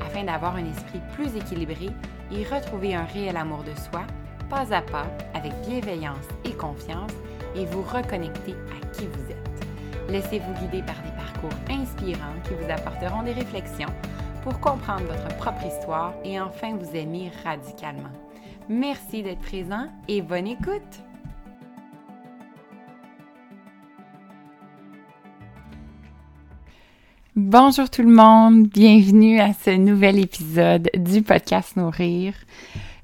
afin d'avoir un esprit plus équilibré et retrouver un réel amour de soi, pas à pas, avec bienveillance et confiance, et vous reconnecter à qui vous êtes. Laissez-vous guider par des parcours inspirants qui vous apporteront des réflexions pour comprendre votre propre histoire et enfin vous aimer radicalement. Merci d'être présent et bonne écoute! Bonjour tout le monde, bienvenue à ce nouvel épisode du podcast Nourrir.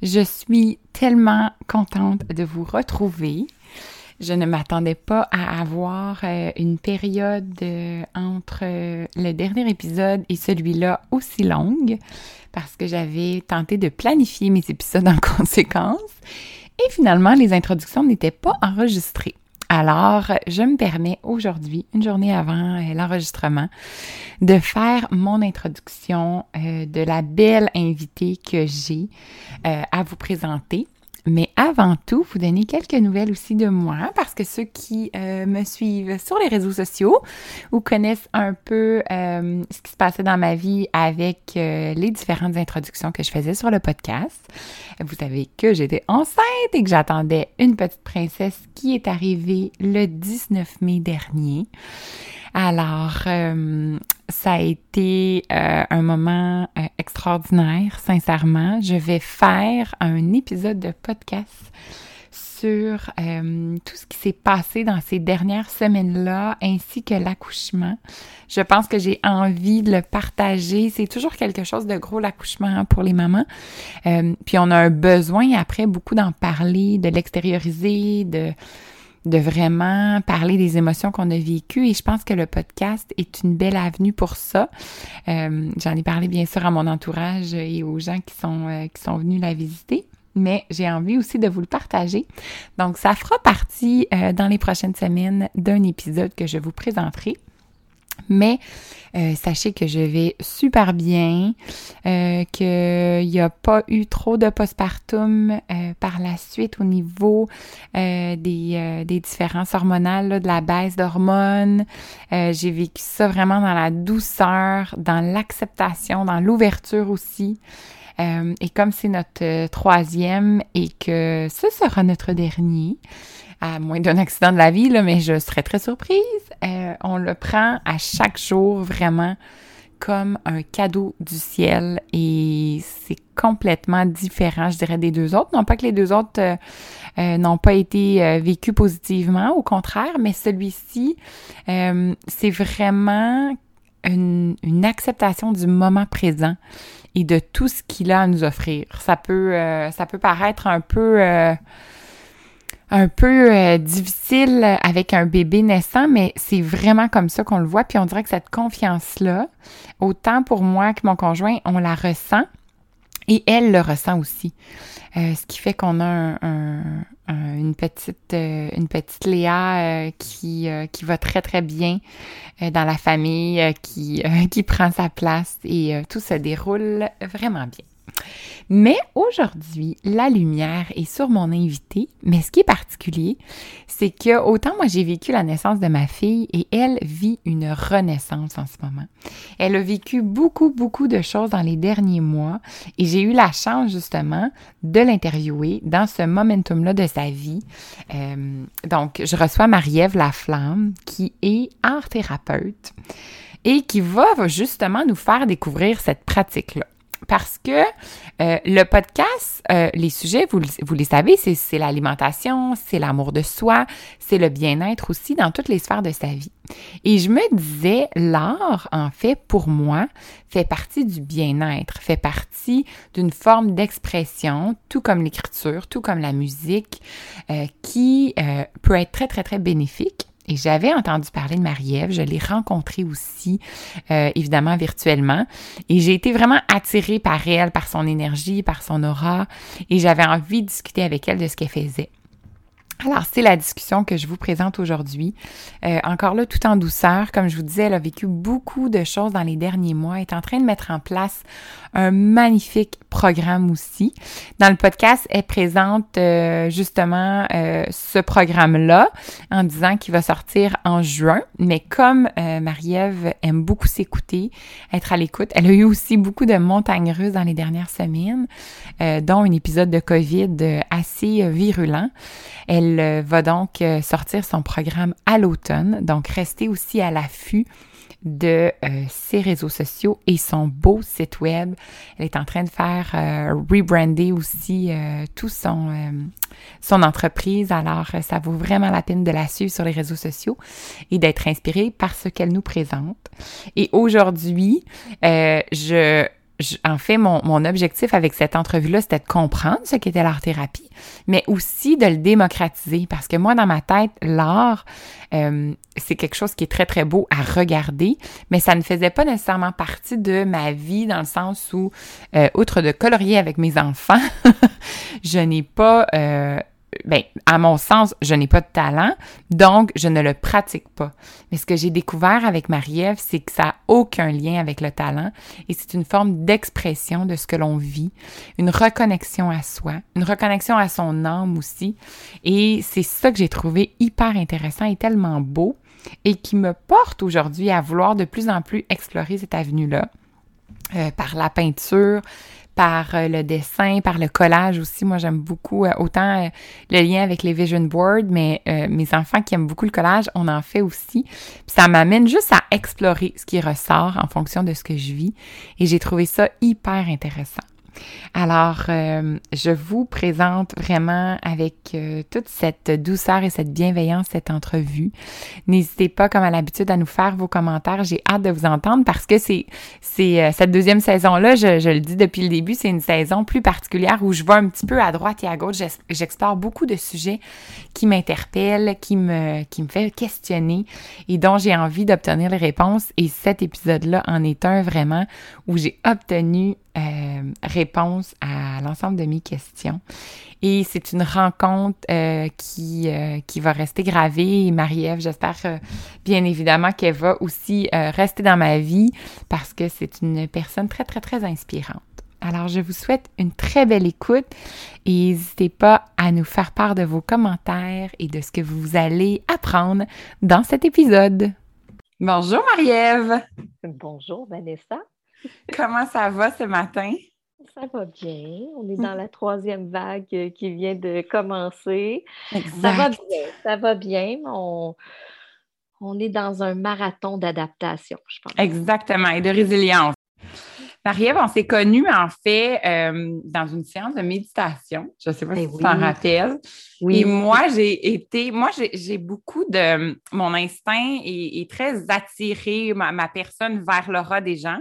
Je suis tellement contente de vous retrouver. Je ne m'attendais pas à avoir euh, une période euh, entre euh, le dernier épisode et celui-là aussi longue parce que j'avais tenté de planifier mes épisodes en conséquence et finalement les introductions n'étaient pas enregistrées. Alors, je me permets aujourd'hui, une journée avant euh, l'enregistrement, de faire mon introduction euh, de la belle invitée que j'ai euh, à vous présenter. Mais avant tout, vous donner quelques nouvelles aussi de moi parce que ceux qui euh, me suivent sur les réseaux sociaux ou connaissent un peu euh, ce qui se passait dans ma vie avec euh, les différentes introductions que je faisais sur le podcast, vous savez que j'étais enceinte et que j'attendais une petite princesse qui est arrivée le 19 mai dernier. Alors, euh, ça a été euh, un moment euh, extraordinaire, sincèrement. Je vais faire un épisode de podcast sur tout ce qui s'est passé dans ces dernières semaines-là, ainsi que l'accouchement. Je pense que j'ai envie de le partager. C'est toujours quelque chose de gros, l'accouchement pour les mamans. puis on a un besoin après beaucoup d'en parler, de l'extérioriser, de de vraiment parler des émotions qu'on a vécues et je pense que le podcast est une belle avenue pour ça. Euh, J'en ai parlé bien sûr à mon entourage et aux gens qui sont, euh, qui sont venus la visiter mais j'ai envie aussi de vous le partager. Donc, ça fera partie euh, dans les prochaines semaines d'un épisode que je vous présenterai. Mais euh, sachez que je vais super bien, euh, qu'il n'y a pas eu trop de postpartum euh, par la suite au niveau des, des différences hormonales, de la baisse d'hormones. J'ai vécu ça vraiment dans la douceur, dans l'acceptation, dans l'ouverture aussi. et comme c'est notre troisième et que ce sera notre dernier, à moins d'un accident de la vie, là, mais je serais très surprise. Euh, on le prend à chaque jour vraiment comme un cadeau du ciel et c'est complètement différent, je dirais, des deux autres. Non pas que les deux autres euh, euh, n'ont pas été vécus positivement, au contraire, mais celui-ci, c'est vraiment une, une, acceptation du moment présent et de tout ce qu'il a à nous offrir. Ça peut, ça peut paraître un peu un peu euh, difficile avec un bébé naissant, mais c'est vraiment comme ça qu'on le voit. Puis on dirait que cette confiance-là, autant pour moi que mon conjoint, on la ressent et elle le ressent aussi. Euh, ce qui fait qu'on a une petite euh, une petite Léa qui qui va très très bien dans la famille, qui qui prend sa place et tout se déroule vraiment bien. Mais aujourd'hui, la lumière est sur mon invité, mais ce qui est particulier, c'est que autant moi j'ai vécu la naissance de ma fille et elle vit une renaissance en ce moment. Elle a vécu beaucoup, beaucoup de choses dans les derniers mois et j'ai eu la chance justement de l'interviewer dans ce momentum-là de sa vie. Euh, donc, je reçois Marie-Ève Laflamme qui est art thérapeute et qui va justement nous faire découvrir cette pratique-là parce que euh, le podcast, euh, les sujets, vous, vous les savez, c'est l'alimentation, c'est l'amour de soi, c'est le bien-être aussi dans toutes les sphères de sa vie. Et je me disais, l'art, en fait, pour moi, fait partie du bien-être, fait partie d'une forme d'expression, tout comme l'écriture, tout comme la musique, euh, qui peut être très, très, très bénéfique Et j'avais entendu parler de Marie-Ève, je l'ai rencontrée aussi, euh, évidemment virtuellement, et j'ai été vraiment attirée par elle, par son énergie, par son aura, et j'avais envie de discuter avec elle de ce qu'elle faisait. Alors, c'est la discussion que je vous présente aujourd'hui. Euh, encore là, tout en douceur. Comme je vous disais, elle a vécu beaucoup de choses dans les derniers mois. Elle est en train de mettre en place un magnifique programme aussi. Dans le podcast, elle présente euh, justement euh, ce programme-là en disant qu'il va sortir en juin. Mais comme Marie-Ève aime beaucoup s'écouter, être à l'écoute, elle a eu aussi beaucoup de montagnes russes dans les dernières semaines, dont un épisode de COVID assez virulent. Elle elle va donc euh, sortir son programme à l'automne, donc restez aussi à l'affût de euh, ses réseaux sociaux et son beau site web. Elle est en train de faire euh, rebrander aussi tout son son entreprise. Alors, ça vaut vraiment la peine de la suivre sur les réseaux sociaux et d'être inspiré par ce qu'elle nous présente. Et aujourd'hui, je en fait, mon, objectif avec cette entrevue-là, c'était de comprendre ce qu'était l'art-thérapie, mais aussi de le démocratiser. Parce que moi, dans ma tête, l'art, euh, c'est quelque chose qui est très, très beau à regarder, mais ça ne faisait pas nécessairement partie de ma vie dans le sens où, euh, outre de colorier avec mes enfants, je n'ai pas euh, ben, à mon sens, je n'ai pas de talent, donc je ne le pratique pas. Mais ce que j'ai découvert avec Marie-Ève, c'est que ça n'a aucun lien avec le talent et c'est une forme d'expression de ce que l'on vit, une reconnexion à soi, une reconnexion à son âme aussi. Et c'est ça que j'ai trouvé hyper intéressant et tellement beau et qui me porte aujourd'hui à vouloir de plus en plus explorer cette avenue-là. Euh, par la peinture, par euh, le dessin, par le collage aussi. Moi, j'aime beaucoup euh, autant euh, le lien avec les vision boards, mais mes enfants qui aiment beaucoup le collage, on en fait aussi. Puis ça m'amène juste à explorer ce qui ressort en fonction de ce que je vis. Et j'ai trouvé ça hyper intéressant. Alors, euh, je vous présente vraiment avec euh, toute cette douceur et cette bienveillance cette entrevue. N'hésitez pas, comme à l'habitude, à nous faire vos commentaires. J'ai hâte de vous entendre parce que c'est c'est euh, cette deuxième saison-là, je, je, le dis depuis le début, c'est une saison plus particulière où je vais un petit peu à droite et à gauche. J'explore beaucoup de sujets qui m'interpellent, qui me qui me fait questionner et dont j'ai envie d'obtenir les réponses. Et cet épisode-là en est un vraiment où j'ai obtenu euh, réponse à l'ensemble de mes questions. Et c'est une rencontre euh, qui, euh, qui va rester gravée. Et Marie-Ève, j'espère bien évidemment qu'elle va aussi rester dans ma vie parce que c'est une personne très, très, très inspirante. Alors, je vous souhaite une très belle écoute et n'hésitez pas à nous faire part de vos commentaires et de ce que vous allez apprendre dans cet épisode. Bonjour Marie-Ève. Bonjour Vanessa. Comment ça va ce matin? Ça va bien. On est dans la troisième vague qui vient de commencer. Ça va bien. Ça va bien. On, on est dans un marathon d'adaptation, je pense. Exactement, et de résilience. Marie-Ève, on s'est connus en fait euh, dans une séance de méditation. Je ne sais pas ben si tu t'en rappelles. Oui. Et moi, j'ai été, moi, j'ai beaucoup de, mon instinct est, très attiré, ma, ma, personne vers l'aura des gens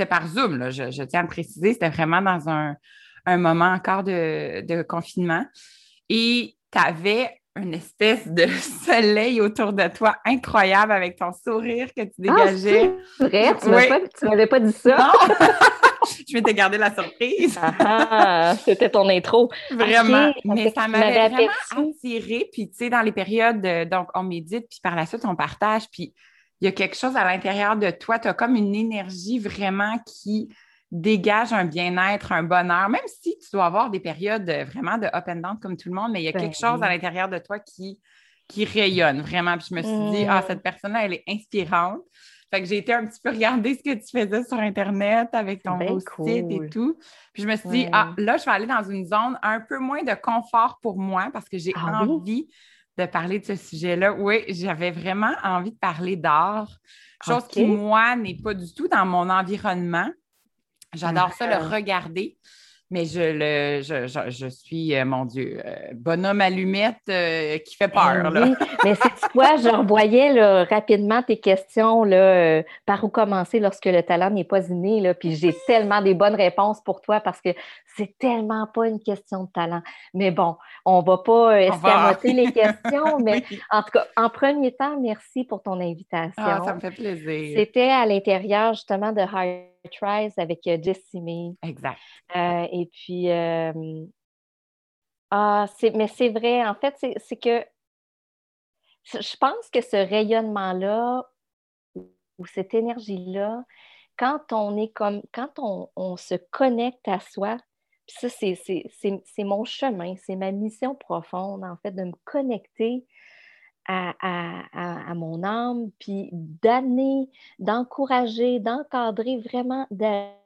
c'était par Zoom, là, je, tiens à le préciser. C'était vraiment dans un, moment encore de, confinement. Et tu avais une espèce de soleil autour de toi incroyable avec ton sourire que tu ah, dégageais. Ah, vrai? Tu ne m'avais pas dit ça? je m'étais gardé la surprise. Ah, c'était ton intro. Vraiment. Mais ça m'avait vraiment attiré. Puis, tu sais, dans les périodes, donc, on médite, puis par la suite, on partage. Puis, il y a quelque chose à l'intérieur de toi, tu as comme une énergie vraiment qui dégage un bien-être, un bonheur, même si tu dois avoir des périodes vraiment de up and down comme tout le monde, mais il y a ben quelque chose à l'intérieur de toi qui, qui rayonne vraiment. Puis je me suis dit, ah, mm. cette personne-là, elle est inspirante. Fait que j'ai été un petit peu regarder ce que tu faisais sur Internet avec ton ben site et tout. Puis je me suis dit, ah, là, je vais aller dans une zone un peu moins de confort pour moi parce que j'ai ah envie de parler de ce sujet-là. Oui, j'avais vraiment envie de parler d'art, chose qui, moi, n'est pas du tout dans mon environnement. J'adore ça, le regarder. Mais je, le, je, je, suis, euh, mon Dieu, euh, bonhomme allumette euh, qui fait peur. Ben mais c'est quoi, je revoyais rapidement tes questions, là, par où commencer lorsque le talent n'est pas inné, là, puis j'ai tellement des bonnes réponses pour toi parce que c'est tellement pas une question de talent. Mais bon, on va pas escamoter les questions, mais en tout cas, en premier temps, merci pour ton invitation. Ah, ça me fait plaisir. C'était à l'intérieur justement de High Tries avec Jessime. Exact. et puis, ah, mais c'est vrai, en fait, c'est que je pense que ce rayonnement-là ou cette énergie-là, quand on est comme, quand on, se connecte à soi, ça, c'est mon chemin, c'est ma mission profonde, en fait, de me connecter à, mon âme, puis d'amener, d'encourager, d'encadrer vraiment, d'amener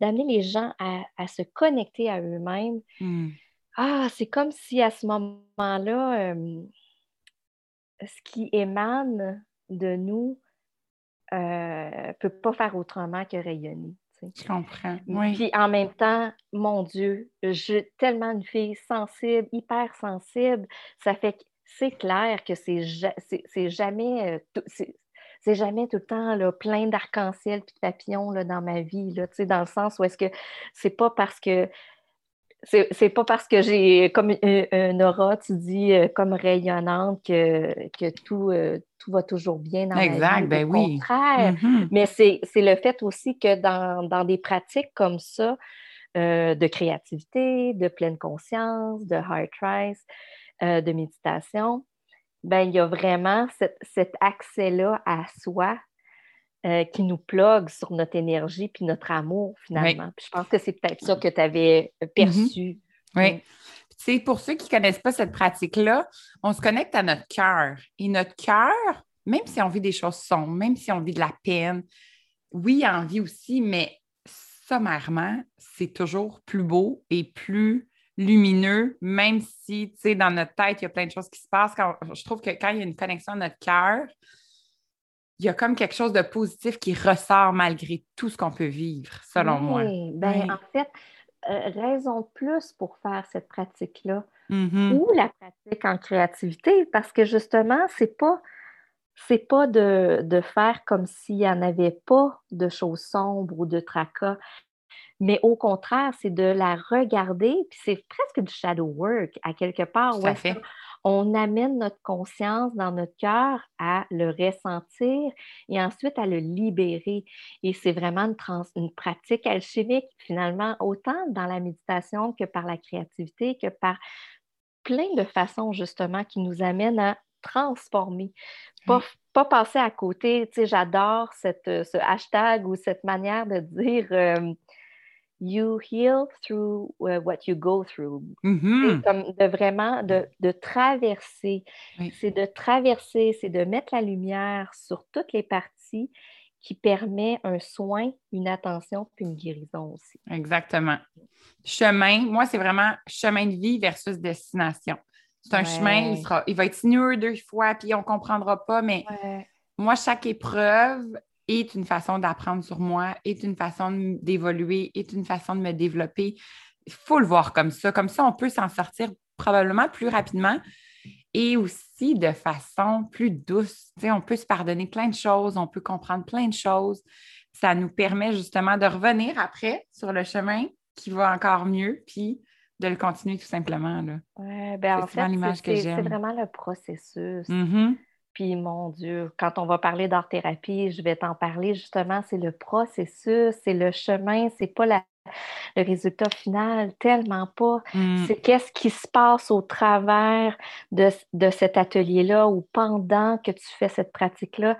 les gens à, se connecter à eux-mêmes. Mmh. Ah, c'est comme si à ce moment-là, ce qui émane de nous ne peut pas faire autrement que rayonner. Je comprends. Puis en même temps, mon Dieu, suis tellement une fille sensible, hyper sensible. Ça fait que c'est clair que c'est jamais, euh, c'est jamais tout le temps là, plein d'arc-en-ciel et de papillons là, dans ma vie, là, dans le sens où est-ce que c'est pas parce que c'est pas parce que j'ai comme une, aura, tu dis, euh, comme rayonnante que, que tout, euh, tout va toujours bien dans exact, ma vie. Ben oui. Au contraire. Mm-hmm. Mais c'est le fait aussi que dans, dans des pratiques comme ça, de créativité, de pleine conscience, de hard tries, euh, de méditation, ben, il y a vraiment cet accès-là à soi euh, qui nous plug sur notre énergie puis notre amour, finalement. je pense que c'est peut-être ça que tu avais euh, perçu. Oui. C'est pour ceux qui ne connaissent pas cette pratique-là, on se connecte à notre cœur. Et notre cœur, même si on vit des choses sombres, même si on vit de la peine, oui, on vit aussi, mais sommairement, c'est toujours plus beau et plus lumineux, même si, tu sais, dans notre tête, il y a plein de choses qui se passent. je trouve que quand il y a une connexion à notre cœur, il y a comme quelque chose de positif qui ressort malgré tout ce qu'on peut vivre, selon moi. Ben, En fait, euh, raison de plus pour faire cette pratique-là mm-hmm. ou la pratique en créativité, parce que justement, c'est pas c'est pas de, de, faire comme s'il n'y en avait pas de choses sombres ou de tracas mais au contraire, c'est de la regarder, puis c'est presque du shadow work à quelque part. Où fait. On amène notre conscience dans notre cœur à le ressentir et ensuite à le libérer. Et c'est vraiment une, une pratique alchimique, finalement, autant dans la méditation que par la créativité, que par plein de façons, justement, qui nous amènent à transformer. Pas, pas passer à côté. Tu sais, j'adore ce hashtag ou cette manière de dire euh, you heal through uh, what you go through. C'est comme de vraiment de, de traverser. C'est de traverser, c'est de mettre la lumière sur toutes les parties qui permet un soin, une attention puis une guérison aussi. Exactement. Chemin, moi, c'est vraiment chemin de vie versus destination. C'est un chemin, il, sera, il va être sinueux deux fois, puis on ne comprendra pas, mais moi, chaque épreuve, est une façon d'apprendre sur moi, est une façon d'évoluer, est une façon de me développer. Il faut le voir comme ça. Comme ça, on peut s'en sortir probablement plus rapidement et aussi de façon plus douce. on peut se pardonner plein de choses, on peut comprendre plein de choses. Ça nous permet justement de revenir après sur le chemin qui va encore mieux, puis de le continuer tout simplement. Là. ben en fait, c'est vraiment le processus. Mm-hmm. Puis, mon Dieu, quand on va parler d'art-thérapie, je vais t'en parler justement, c'est le processus, c'est le chemin, c'est pas le résultat final, tellement pas. Mmh. C'est qu'est-ce qui se passe au travers de, cet atelier-là ou pendant que tu fais cette pratique-là,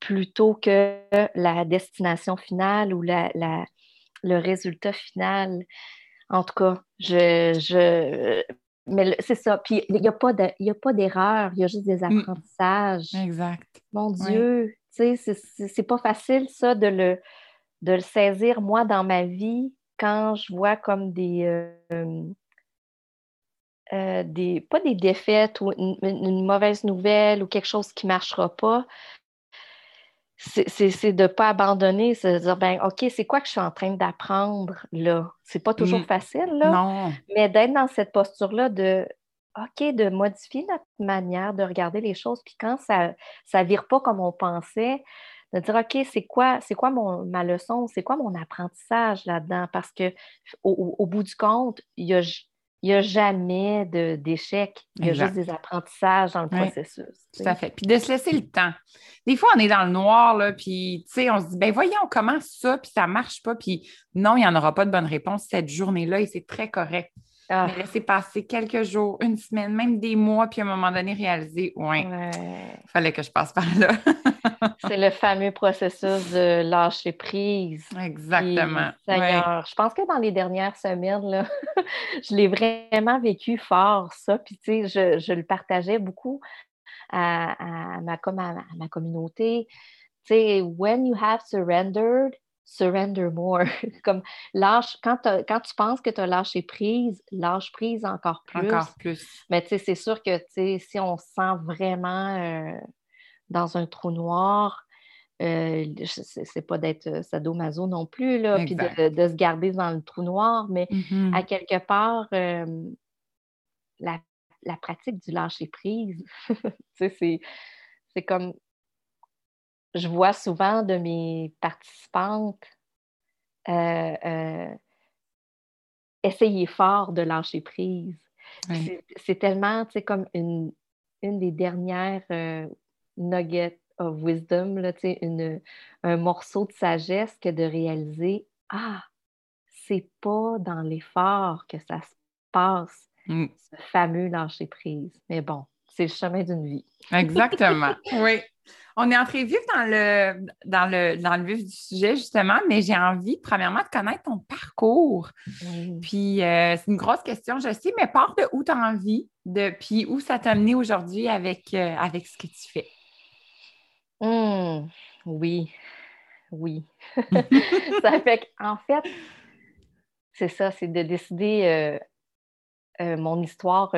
plutôt que la destination finale ou la, le résultat final. En tout cas, je, mais c'est ça. Puis il n'y a pas d'erreur, il y a juste des mm. apprentissages. Exact. Mon Dieu, tu sais, c'est pas facile, ça, de le, de le saisir, moi, dans ma vie, quand je vois comme des. Euh, euh, des pas des défaites ou une, mauvaise nouvelle ou quelque chose qui ne marchera pas. C'est de ne pas abandonner, c'est de dire, ben, OK, c'est quoi que je suis en train d'apprendre là? C'est pas toujours mm. facile, là. Non. Mais d'être dans cette posture-là de, OK, de modifier notre manière de regarder les choses, puis quand ça ne vire pas comme on pensait, de dire, OK, c'est quoi, c'est quoi mon, ma leçon, c'est quoi mon apprentissage là-dedans? Parce que au, bout du compte, il y a, il n'y a jamais d'échec. Il y a juste des apprentissages dans le processus. Tout à fait. Puis de se laisser le temps. Des fois, on est dans le noir, là, puis on se dit, ben voyons, comment ça, puis ça ne marche pas, puis non, il n'y en aura pas de bonne réponse cette journée-là et c'est très correct. Ah. Mais laisser passer quelques jours, une semaine, même des mois, puis à un moment donné, réaliser, ouais, il fallait que je passe par là. c'est le fameux processus de lâcher prise. Exactement. je pense que dans les dernières semaines, là, je l'ai vraiment vécu fort, ça. Puis, tu sais, je, le partageais beaucoup à, ma, à ma communauté. Tu sais, when you have surrendered, surrender more. Comme lâche, quand, quand tu penses que tu as lâché prise, lâche prise encore plus. Encore plus. Mais tu sais, c'est sûr que si on se sent vraiment euh, dans un trou noir, euh, c'est pas d'être sadomaso non plus, là, puis de, se garder dans le trou noir, mais mm-hmm. à quelque part, euh, la, la, pratique du lâcher prise, c'est comme je vois souvent de mes participantes euh, euh, essayer fort de lâcher prise. C'est tellement, tu sais, comme une, une des dernières euh, nuggets of wisdom, là, une, un morceau de sagesse que de réaliser, ah, c'est pas dans l'effort que ça se passe, mm. ce fameux lâcher prise. Mais bon, c'est le chemin d'une vie. Exactement, oui. On est entré vif dans le, dans, le, dans le vif du sujet, justement, mais j'ai envie, premièrement, de connaître ton parcours. Puis, euh, c'est une grosse question, je sais, mais part de où tu as envie, de, puis où ça t'a amené aujourd'hui avec, euh, avec ce que tu fais? Mmh, oui, oui. ça fait en fait, c'est ça, c'est de décider euh, mon histoire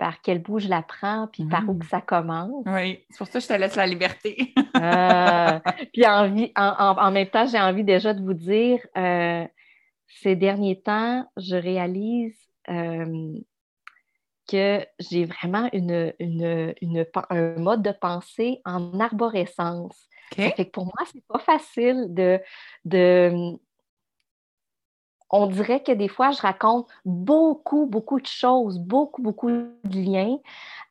par quel bout je la prends, puis par où que mmh. ça commence. Oui, c'est pour ça que je te laisse la liberté. Ah, puis en, même temps, j'ai envie déjà de vous dire, euh, ces derniers temps, je réalise euh, que j'ai vraiment une, un mode de pensée en arborescence. Ça fait que pour moi, c'est pas facile de, de on dirait que des fois, je raconte beaucoup, beaucoup de choses, beaucoup, beaucoup de liens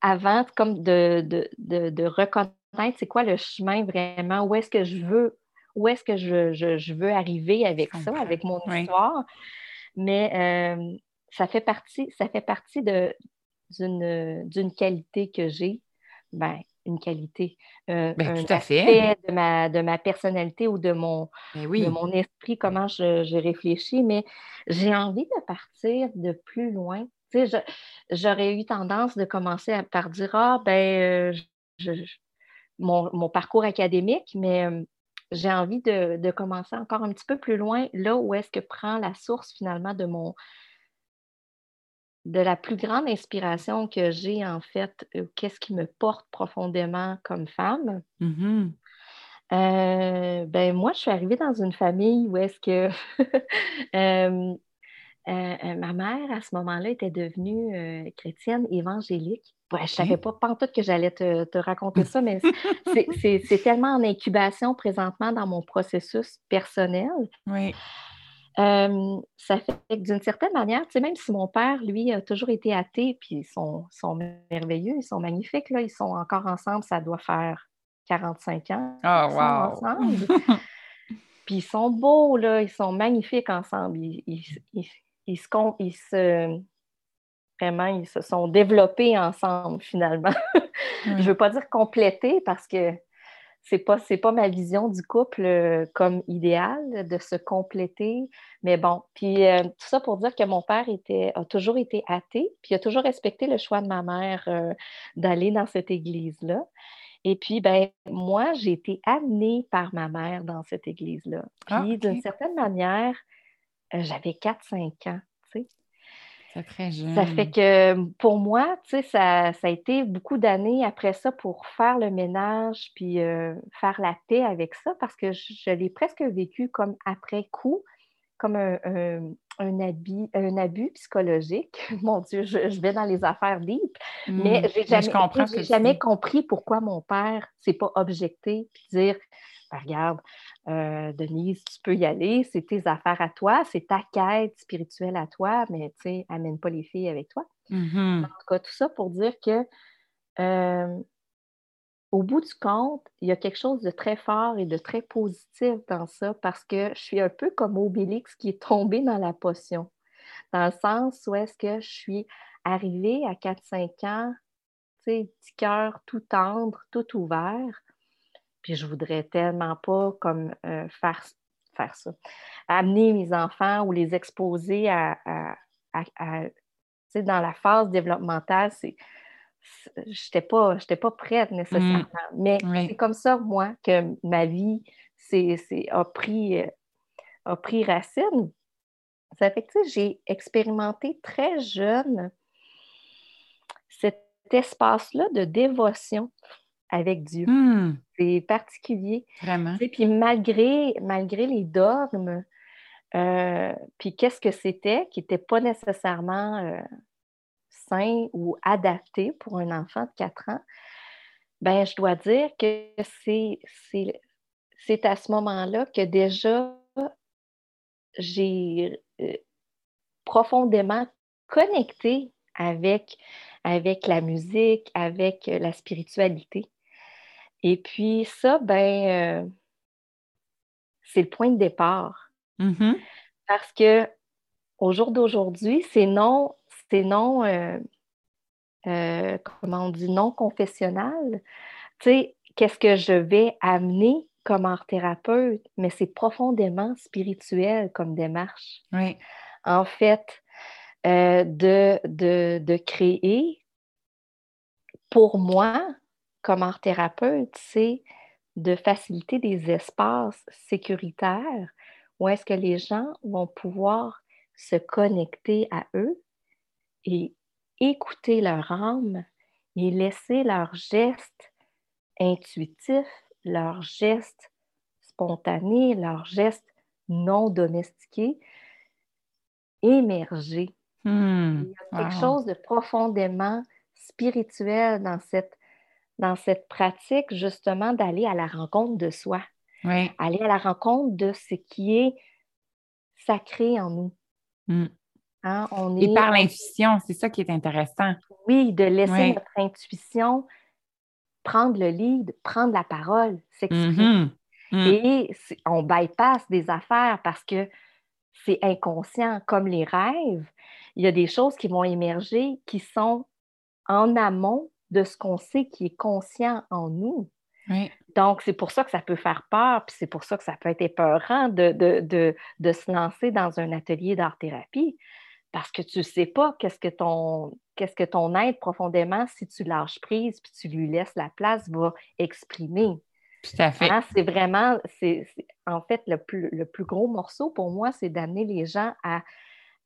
avant comme de, de, reconnaître c'est quoi le chemin vraiment, où est-ce que je veux, où est-ce que je, veux arriver avec ça, avec mon histoire. Mais euh, ça fait partie, ça fait partie d'une qualité que j'ai. Ben, une qualité, euh, ben, un tout à fait. De, ma, de ma personnalité ou de mon, ben de mon esprit, comment je, je réfléchis, mais j'ai envie de partir de plus loin. J'aurais eu tendance de commencer par dire Ah, ben, euh, mon, mon, parcours académique, mais euh, j'ai envie de, de, commencer encore un petit peu plus loin, là où est-ce que prend la source finalement de mon, de la plus grande inspiration que j'ai, en fait, euh, qu'est-ce qui me porte profondément comme femme? Mm-hmm. Euh, ben, moi, je suis arrivée dans une famille où est-ce que euh, ma mère, à ce moment-là, était devenue chrétienne évangélique. je ne savais pas, pas tout que j'allais te, te, raconter ça, mais c'est tellement en incubation présentement dans mon processus personnel. Oui ça fait que d'une certaine manière, tu sais, même si mon père, lui, a toujours été athée, puis ils sont, merveilleux, ils sont magnifiques, là, ils sont encore ensemble, ça doit faire 45 ans. Oh, wow! Ensemble. puis ils sont beaux, là, ils sont magnifiques ensemble. Ils, se, ils se, vraiment, ils se sont développés ensemble, finalement. Je ne veux pas dire complétés parce que c'est pas pas ma vision du couple euh, comme idéal de se compléter mais bon. Puis euh, tout ça pour dire que mon père était a toujours été athée puis a toujours respecté le choix de ma mère euh, d'aller dans cette église là et puis ben moi j'ai été amenée par ma mère dans cette église là ah, puis d'une certaine manière j'avais 4 5 ans tu sais. C'est très jeune. Ça fait que pour moi, tu sais, ça, ça, a été beaucoup d'années après ça pour faire le ménage puis euh, faire la paix avec ça parce que je, l'ai presque vécu comme après coup, comme un, un, abus, un abus psychologique. Mon Dieu, je, vais dans les affaires deep, mais hmm. j'ai jamais, jamais compris pourquoi mon père s'est pas objecté puis dire ben, regarde, euh, Denise, tu peux y aller, c'est tes affaires à toi, c'est ta quête spirituelle à toi, mais tu sais, amène pas les filles avec toi. Mm-hmm. En tout cas, tout ça pour dire que euh, au bout du compte, il y a quelque chose de très fort et de très positif dans ça parce que je suis un peu comme Obélix qui est tombé dans la potion. Dans le sens où est-ce que je suis arrivée à 4-5 ans, tu sais, petit cœur tout tendre, tout ouvert, puis je voudrais tellement pas comme euh, faire, faire ça. Amener mes enfants ou les exposer à, dans la phase développementale, c'est j'étais pas, pas prête nécessairement. Mmh. Mais c'est comme ça, moi, que ma vie a, pris, a pris racine. Ça fait que j'ai expérimenté très jeune cet espace-là de dévotion avec Dieu. Hmm. C'est particulier. Vraiment. Et puis malgré, malgré les dogmes, euh, puis qu'est-ce que c'était qui n'était pas nécessairement euh, sain ou adapté pour un enfant de 4 ans, ben je dois dire que c'est, c'est, à ce moment-là que déjà j'ai euh, profondément connecté avec, avec la musique, avec la spiritualité. Et puis ça, ben, euh, c'est le point de départ. Mm-hmm. Parce que au jour d'aujourd'hui, c'est non, c'est non, euh, euh, comment on dit, non confessionnal. Tu sais, qu'est-ce que je vais amener comme art thérapeute, mais c'est profondément spirituel comme démarche. Oui. En fait, de, de, de créer pour moi, comme art thérapeute, c'est de faciliter des espaces sécuritaires où est-ce que les gens vont pouvoir se connecter à eux et écouter leur âme et laisser leurs gestes intuitifs, leurs gestes spontanés, leurs gestes non domestiqués émerger. Hmm. Il y a quelque chose de profondément spirituel dans cette dans cette pratique justement d'aller à la rencontre de soi. Oui. Aller à la rencontre de ce qui est sacré en nous. Mm. Hein, on Et par l'intuition, c'est ça qui est intéressant. Oui, de laisser notre intuition prendre le lead, prendre la parole, s'exprimer. Mm-hmm. Mm. Et on bypass des affaires parce que c'est inconscient, comme les rêves. Il y a des choses qui vont émerger qui sont en amont de ce qu'on sait qui est conscient en nous. Donc, c'est pour ça que ça peut faire peur, puis c'est pour ça que ça peut être épeurant de, de, se lancer dans un atelier d'art-thérapie, parce que tu ne sais pas qu'est-ce que ton qu'est-ce que ton être profondément, si tu lâches prise puis tu lui laisses la place, va exprimer. Tout à fait. Hein, c'est vraiment, c'est, en fait, le plus, le plus gros morceau pour moi, c'est d'amener les gens à,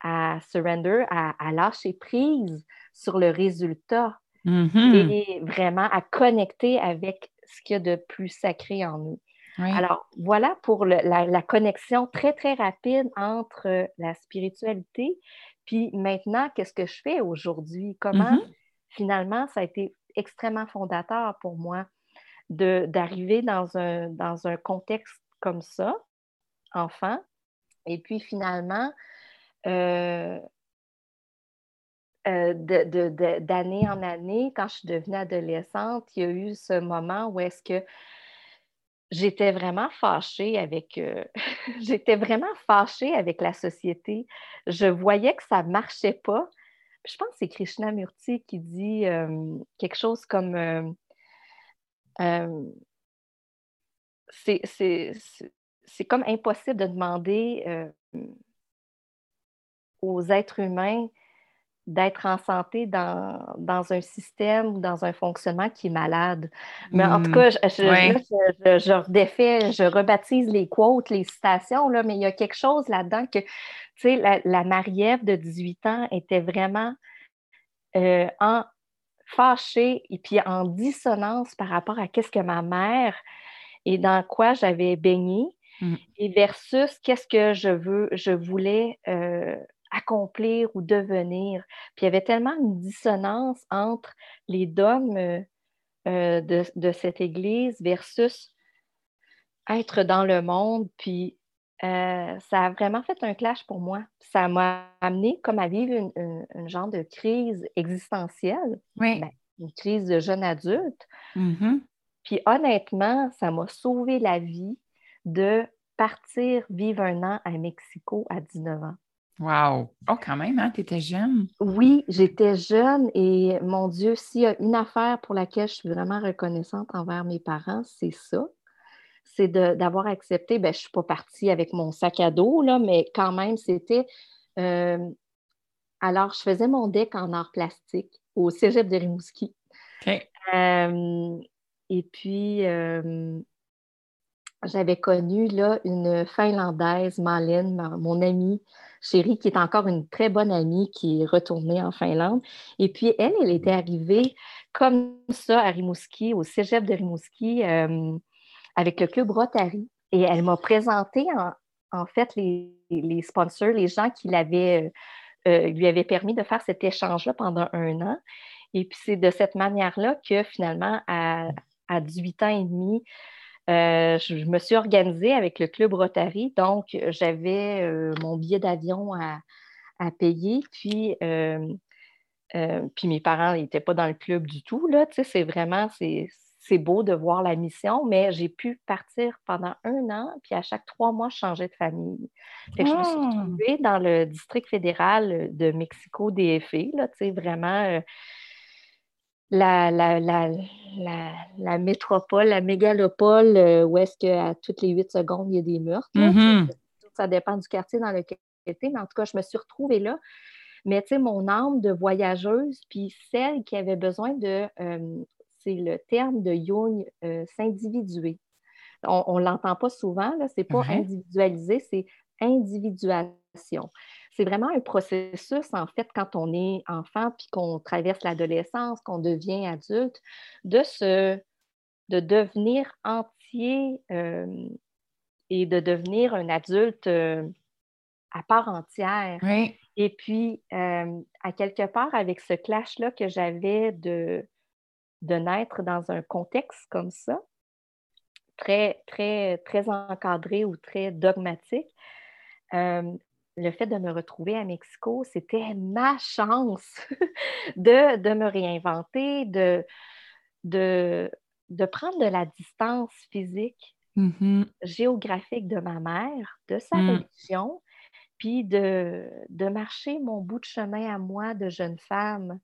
à surrender, à, à lâcher prise sur le résultat Mm-hmm. et vraiment à connecter avec ce qu'il y a de plus sacré en nous. Alors, voilà pour la, connexion très, très rapide entre la spiritualité. Puis maintenant, qu'est-ce que je fais aujourd'hui? Comment mm-hmm. finalement ça a été extrêmement fondateur pour moi d'arriver dans un, dans un contexte comme ça, enfant, et puis finalement, euh, euh, d'année en année, quand je suis devenue adolescente, il y a eu ce moment où est-ce que j'étais vraiment fâchée avec euh, j'étais vraiment fâchée avec la société. Je voyais que ça ne marchait pas. Je pense que c'est Krishnamurti qui dit euh, quelque chose comme c'est comme impossible de demander aux êtres humains d'être en santé dans, un système ou dans un fonctionnement qui est malade. Mais en tout hmm. cas, je, je, redéfais, je rebaptise les quotes, les citations, là, mais il y a quelque chose là-dedans que, tu sais, la, la Marie-Ève de 18 ans était vraiment euh, en fâchée et puis en dissonance par rapport à qu'est-ce que ma mère et dans quoi j'avais baigné hmm. et versus qu'est-ce que je veux, je voulais euh, accomplir ou devenir. Puis il y avait tellement une dissonance entre les dogmes euh, euh, de, cette Église versus être dans le monde. Puis euh, ça a vraiment fait un clash pour moi. Ça m'a amené comme à vivre une, genre de crise existentielle, oui. Ben, une crise de jeune adulte. Mm-hmm. Puis honnêtement, ça m'a sauvé la vie de partir vivre un an à Mexico à 19 ans. Wow! Oh, quand même, hein? Tu étais jeune. Oui, j'étais jeune et mon Dieu, s'il y a une affaire pour laquelle je suis vraiment reconnaissante envers mes parents, c'est ça. C'est d'avoir accepté, ben, je ne suis pas partie avec mon sac à dos, là, mais quand même, c'était. Euh, alors, je faisais mon deck en art plastique au cégep de Rimouski. Euh, et puis, euh, j'avais connu là, une Finlandaise, Malène, mon amie chérie, qui est encore une très bonne amie, qui est retournée en Finlande. Et puis, elle, elle était arrivée comme ça à Rimouski, au cégep de Rimouski, euh, avec le club Rotary. Et elle m'a présenté en, fait les, sponsors, les gens qui l'avaient, euh, euh, lui avaient permis de faire cet échange-là pendant un an. Et puis, c'est de cette manière-là que finalement, à, à 18 ans et demi, euh, je, me suis organisée avec le club Rotary, donc j'avais euh, mon billet d'avion à, payer, puis, euh, puis mes parents n'étaient pas dans le club du tout. Là, c'est vraiment, c'est beau de voir la mission, mais j'ai pu partir pendant un an, puis à chaque trois mois, je changeais de famille. Je me suis ah! retrouvée dans le district fédéral de Mexico DFE, là, vraiment la, la, la, la, métropole, la mégalopole, euh, où est-ce qu'à toutes les huit secondes, il y a des meurtres. Mm-hmm. Ça dépend du quartier dans lequel j'étais, mais en tout cas, je me suis retrouvée là. Mais tu sais, mon âme de voyageuse, puis celle qui avait besoin de, euh, c'est le terme de Jung, euh, s'individuer. On ne l'entend pas souvent, ce n'est pas individualisé, c'est individuation c'est vraiment un processus, en fait, quand on est enfant puis qu'on traverse l'adolescence, qu'on devient adulte, de se de devenir entier euh, et de devenir un adulte euh, à part entière. Et puis, euh, à quelque part, avec ce clash-là que j'avais de, de naître dans un contexte comme ça, très, très, très encadré ou très dogmatique, le fait de me retrouver à Mexico, c'était ma chance de, me réinventer, de, de, de, prendre de la distance physique, mm-hmm. géographique de ma mère, de sa mm. religion, puis de, de, marcher mon bout de chemin à moi de jeune femme.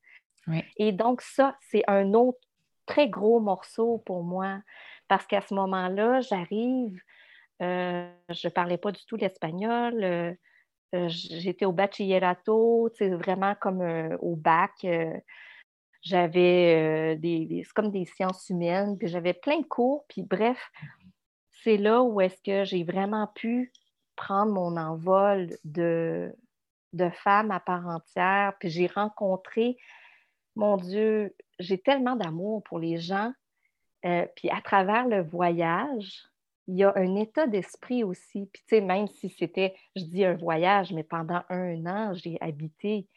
Et donc, ça, c'est un autre très gros morceau pour moi, parce qu'à ce moment-là, j'arrive, euh, je ne parlais pas du tout l'espagnol. Euh, j'étais au bachillerato, c'est vraiment comme euh, au bac. Euh, j'avais des, comme des sciences humaines, puis j'avais plein de cours, puis bref, c'est là où est-ce que j'ai vraiment pu prendre mon envol de, de femme à part entière, puis j'ai rencontré, mon Dieu, j'ai tellement d'amour pour les gens, puis à travers le voyage, il y a un état d'esprit aussi. Puis, tu sais, même si c'était, je dis un voyage, mais pendant un an, j'ai habité.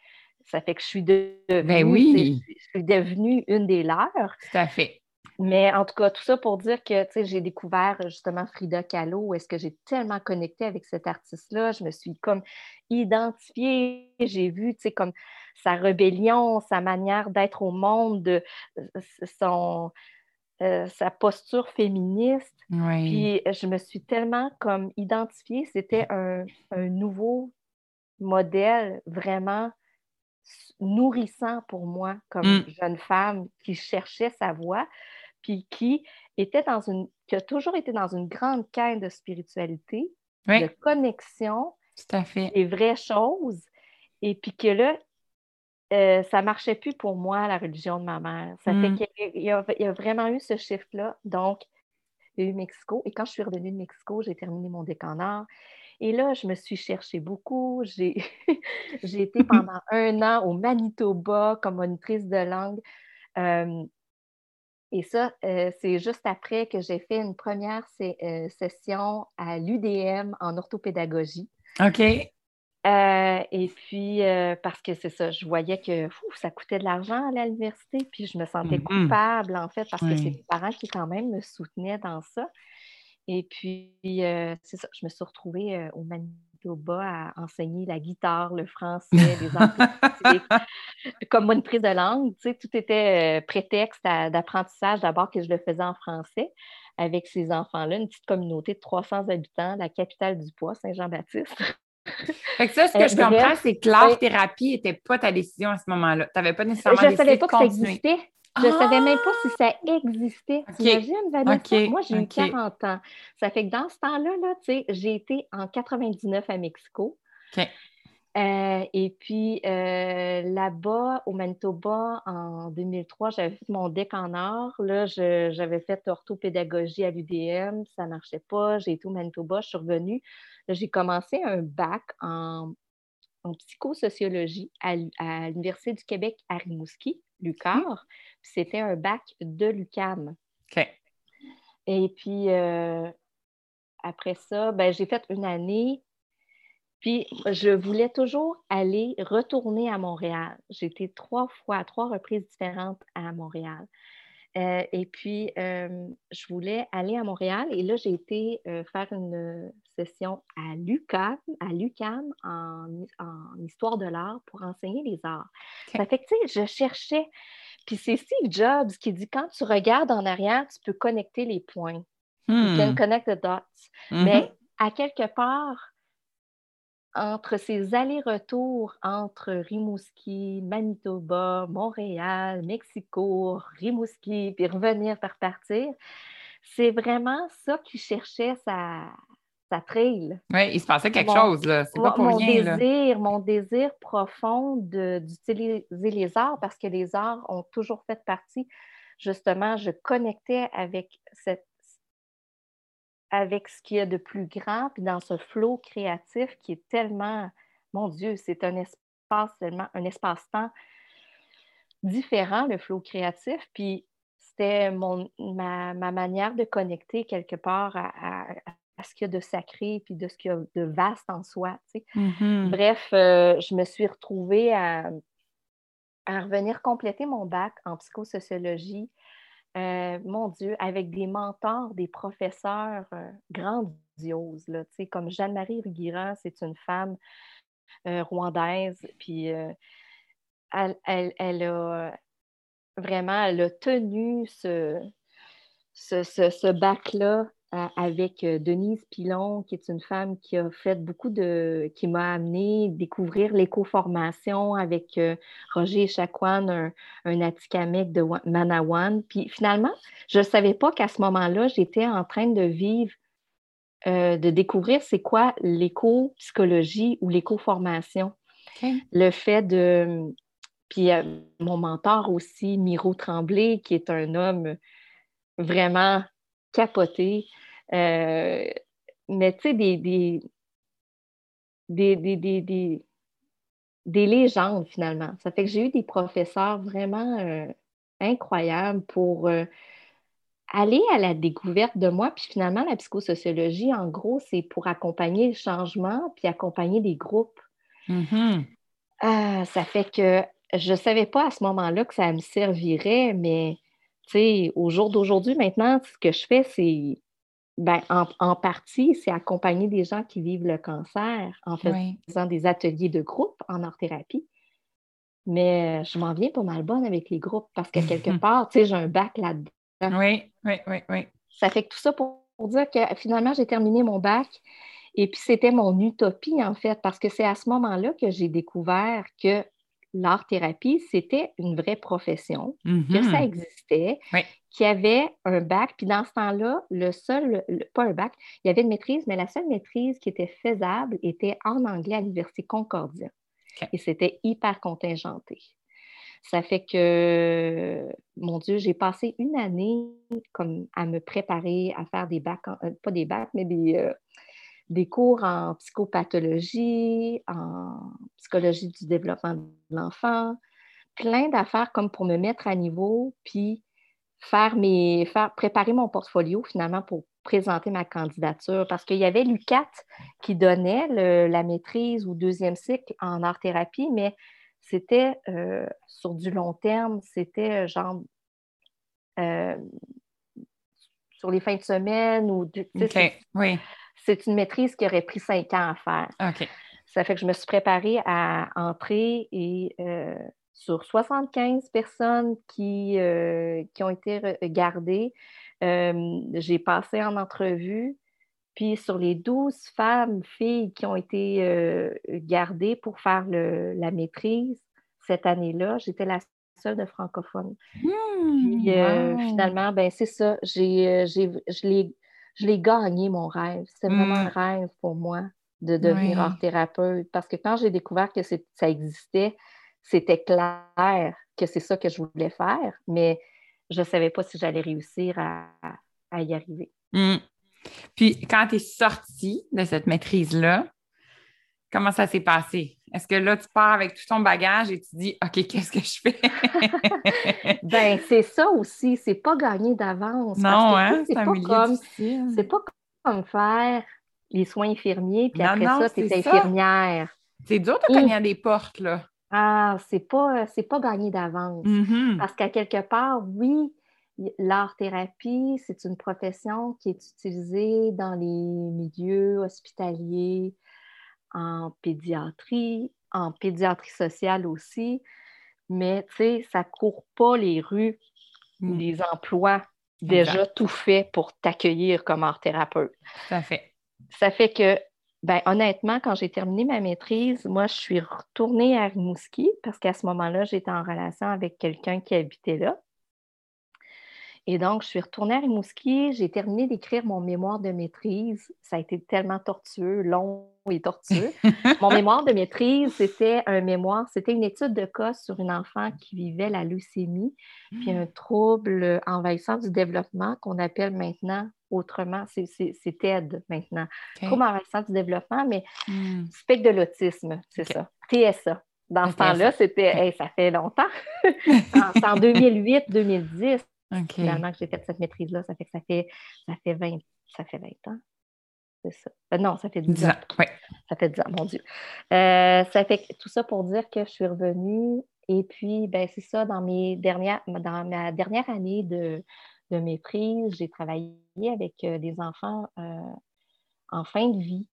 Ça fait que je suis devenue, ben oui. je suis devenue une des leurs. Tout à fait. Mais en tout cas, tout ça pour dire que j'ai découvert justement Frida Kahlo, est-ce que j'ai tellement connecté avec cet artiste-là, je me suis comme identifiée, j'ai vu comme sa rébellion, sa manière d'être au monde, de, son, euh, sa posture féministe. Puis je me suis tellement comme identifiée, c'était un, nouveau modèle vraiment nourrissant pour moi comme mm. jeune femme qui cherchait sa voie, puis qui était dans une, qui a toujours été dans une grande quête de spiritualité, de connexion, Tout à fait. des vraies choses, et puis que là, euh, ça ne marchait plus pour moi, la religion de ma mère. Ça fait mm. qu'il y, a vraiment eu ce shift-là. Donc, il y a eu Mexico. Et quand je suis revenue de Mexico, j'ai terminé mon décanard. Et là, je me suis cherchée beaucoup. J'ai été pendant un an au Manitoba comme monitrice de langue. Euh, et ça, euh, c'est juste après que j'ai fait une première session à l'UDM en orthopédagogie. OK. Euh, et puis, euh, parce que c'est ça, je voyais que ça coûtait de l'argent à l'université, puis je me sentais mm-hmm. coupable, en fait, parce que c'est mes parents qui, quand même, me soutenaient dans ça. Et puis, euh, c'est ça, je me suis retrouvée au Manitoba à enseigner la guitare, le français, les arts comme monitrice de langue. Tu sais, tout était prétexte d'apprentissage, d'abord que je le faisais en français avec ces enfants-là, une petite communauté de 300 habitants, la capitale du poids, Saint-Jean-Baptiste. Fait que ça, ce que euh, je comprends, c'est que l'art-thérapie n'était pas ta décision à ce moment-là. Tu n'avais pas nécessairement Je ne savais pas que ça existait. Je ne savais même pas si ça existait. T'imagines, Vanessa? Moi, j'ai eu 40 ans. Ça fait que dans ce temps-là, là, j'ai été en 99 à Mexico. Euh, et puis euh, là-bas, au Manitoba, en 2003, j'avais fait mon deck en or. Là, j'avais fait orthopédagogie à l'UDM. Ça ne marchait pas. J'ai été au Manitoba. Je suis revenue j'ai commencé un bac en, psychosociologie à, l'Université du Québec à Rimouski, l'UQAR. C'était un bac de l'UCAM. OK. Et puis, euh, après ça, ben, j'ai fait une année. Puis, je voulais toujours aller retourner à Montréal. J'ai été trois fois, à trois reprises différentes à Montréal. Euh, et puis, euh, je voulais aller à Montréal et là, j'ai été euh, faire une session à l'UQAM, à l'UQAM en, histoire de l'art pour enseigner les arts. Ça fait que, tu sais, je cherchais. Puis c'est Steve Jobs qui dit quand tu regardes en arrière, tu peux connecter les points. You can hmm. connect the dots. Mm-hmm. Mais à quelque part, entre ces allers-retours entre Rimouski, Manitoba, Montréal, Mexico, Rimouski, puis revenir faire partir, c'est vraiment ça qui cherchait sa, sa trail. Oui, il se passait quelque chose, là. C'est pas pour mon rien, désir, Mon désir profond d'utiliser les arts, parce que les arts ont toujours fait partie, justement, je connectais avec cette avec ce qu'il y a de plus grand, puis dans ce flot créatif qui est tellement, mon Dieu, c'est un espace tellement, un espace-temps différent, le flot créatif. Puis c'était ma, manière de connecter quelque part à, ce qu'il y a de sacré, puis de ce qu'il y a de vaste en soi. Mm-hmm. Bref, euh, je me suis retrouvée à, à revenir compléter mon bac en psychosociologie euh, mon Dieu, avec des mentors, des professeurs euh, grandioses, comme Jeanne-Marie Rugira, c'est une femme euh, rwandaise, puis elle, a vraiment elle a tenu ce, ce, ce bac-là avec euh, Denise Pilon, qui est une femme qui a fait beaucoup de. qui m'a amené découvrir l'éco-formation avec euh, Roger Chakwan, un, un Atikamek de Manawan. Puis finalement, je ne savais pas qu'à ce moment-là, j'étais en train de vivre, euh, de découvrir c'est quoi l'éco-psychologie ou l'éco-formation. Le fait de. Puis mon mentor aussi, Miro Tremblay, qui est un homme vraiment capoté. Euh, mais tu sais, des, des, des, légendes finalement. Ça fait que j'ai eu des professeurs vraiment euh, incroyables pour euh, aller à la découverte de moi. Puis finalement, la psychosociologie, en gros, c'est pour accompagner le changement puis accompagner des groupes. Mm-hmm. ça fait que je ne savais pas à ce moment-là que ça me servirait, mais au jour d'aujourd'hui, maintenant, ce que je fais, c'est ben, en, partie, c'est accompagner des gens qui vivent le cancer en faisant des ateliers de groupe en art-thérapie. Mais je m'en viens pas mal bonne avec les groupes parce que quelque part, tu sais, j'ai un bac là-dedans. Oui, oui, oui, oui. Ça fait que tout ça pour, dire que finalement, j'ai terminé mon bac et puis c'était mon utopie, en fait, parce que c'est à ce moment-là que j'ai découvert que l'art-thérapie, c'était une vraie profession, que ça mm-hmm. existait, qu'il y avait un bac. Puis dans ce temps-là, le seul, pas un bac, il y avait une maîtrise, mais la seule maîtrise qui était faisable était en anglais à l'Université Concordia. Et c'était hyper contingenté. Ça fait que, mon Dieu, j'ai passé une année comme à me préparer à faire des bacs, euh, pas des bacs, mais des, euh, des cours en psychopathologie, en psychologie du développement de l'enfant, plein d'affaires comme pour me mettre à niveau, puis faire mes, faire, préparer mon portfolio finalement pour présenter ma candidature parce qu'il y avait l'UCAT qui donnait la maîtrise ou deuxième cycle en art-thérapie, mais c'était euh, sur du long terme, c'était euh, genre euh, sur les fins de semaine ou oui. C'est une maîtrise qui aurait pris cinq ans à faire. Ça fait que je me suis préparée à entrer et sur 75 personnes qui, qui ont été gardées, j'ai passé en entrevue. Puis sur les 12 femmes, filles qui ont été gardées pour faire la maîtrise cette année-là, j'étais la seule de francophone. Mmh, Puis finalement, ben c'est ça, j'ai, je l'ai gagné mon rêve. C'est vraiment un mmh. rêve pour moi de devenir art thérapeute parce que quand j'ai découvert que ça existait, c'était clair que c'est ça que je voulais faire, mais je ne savais pas si j'allais réussir à, y arriver. Hmm. Puis, quand tu es sortie de cette maîtrise-là, comment ça s'est passé? Est-ce que là, tu pars avec tout ton bagage et tu dis, OK, qu'est-ce que je fais? ben, c'est ça aussi. C'est pas gagner d'avance. Non, hein? C'est pas, comme, c'est pas comme faire les soins infirmiers, puis après ça, tu es infirmière. C'est dur de cogner à des portes, là. Ah, c'est pas, pas gagné d'avance. Mm-hmm. Parce qu'à quelque part, oui, l'art-thérapie, c'est une profession qui est utilisée dans les milieux hospitaliers, en pédiatrie, en pédiatrie sociale aussi, mais tu sais, ça court pas les rues, les emplois déjà tout faits pour t'accueillir comme art-thérapeute. Ça fait. Ça fait que ben, honnêtement, quand j'ai terminé ma maîtrise, moi, je suis retournée à Rimouski parce qu'à ce moment-là, j'étais en relation avec quelqu'un qui habitait là. Et donc, je suis retournée à Rimouski, j'ai terminé d'écrire mon mémoire de maîtrise. Ça a été tellement tortueux, long et tortueux. mon mémoire de maîtrise, c'était un mémoire, c'était une étude de cas sur une enfant qui vivait la leucémie, puis un trouble envahissant du développement qu'on appelle maintenant autrement, c'est TED maintenant. Trouble envahissant du développement, mais hmm. spectre de l'autisme, c'est ça. TSA. Dans ce temps-là, c'était, ça fait longtemps. C'est en 2008-2010 Finalement, que j'ai fait cette maîtrise-là, ça fait que ça fait, ça fait 20, ça fait 20 ans. C'est ça. Euh, non, ça fait 10, ans. Ça fait 10 ans, mon Dieu. Euh, ça fait tout ça pour dire que je suis revenue. Et puis, ben, c'est ça, dans, mes dernières, dans ma dernière année de, de maîtrise, j'ai travaillé avec euh, des enfants en fin de vie.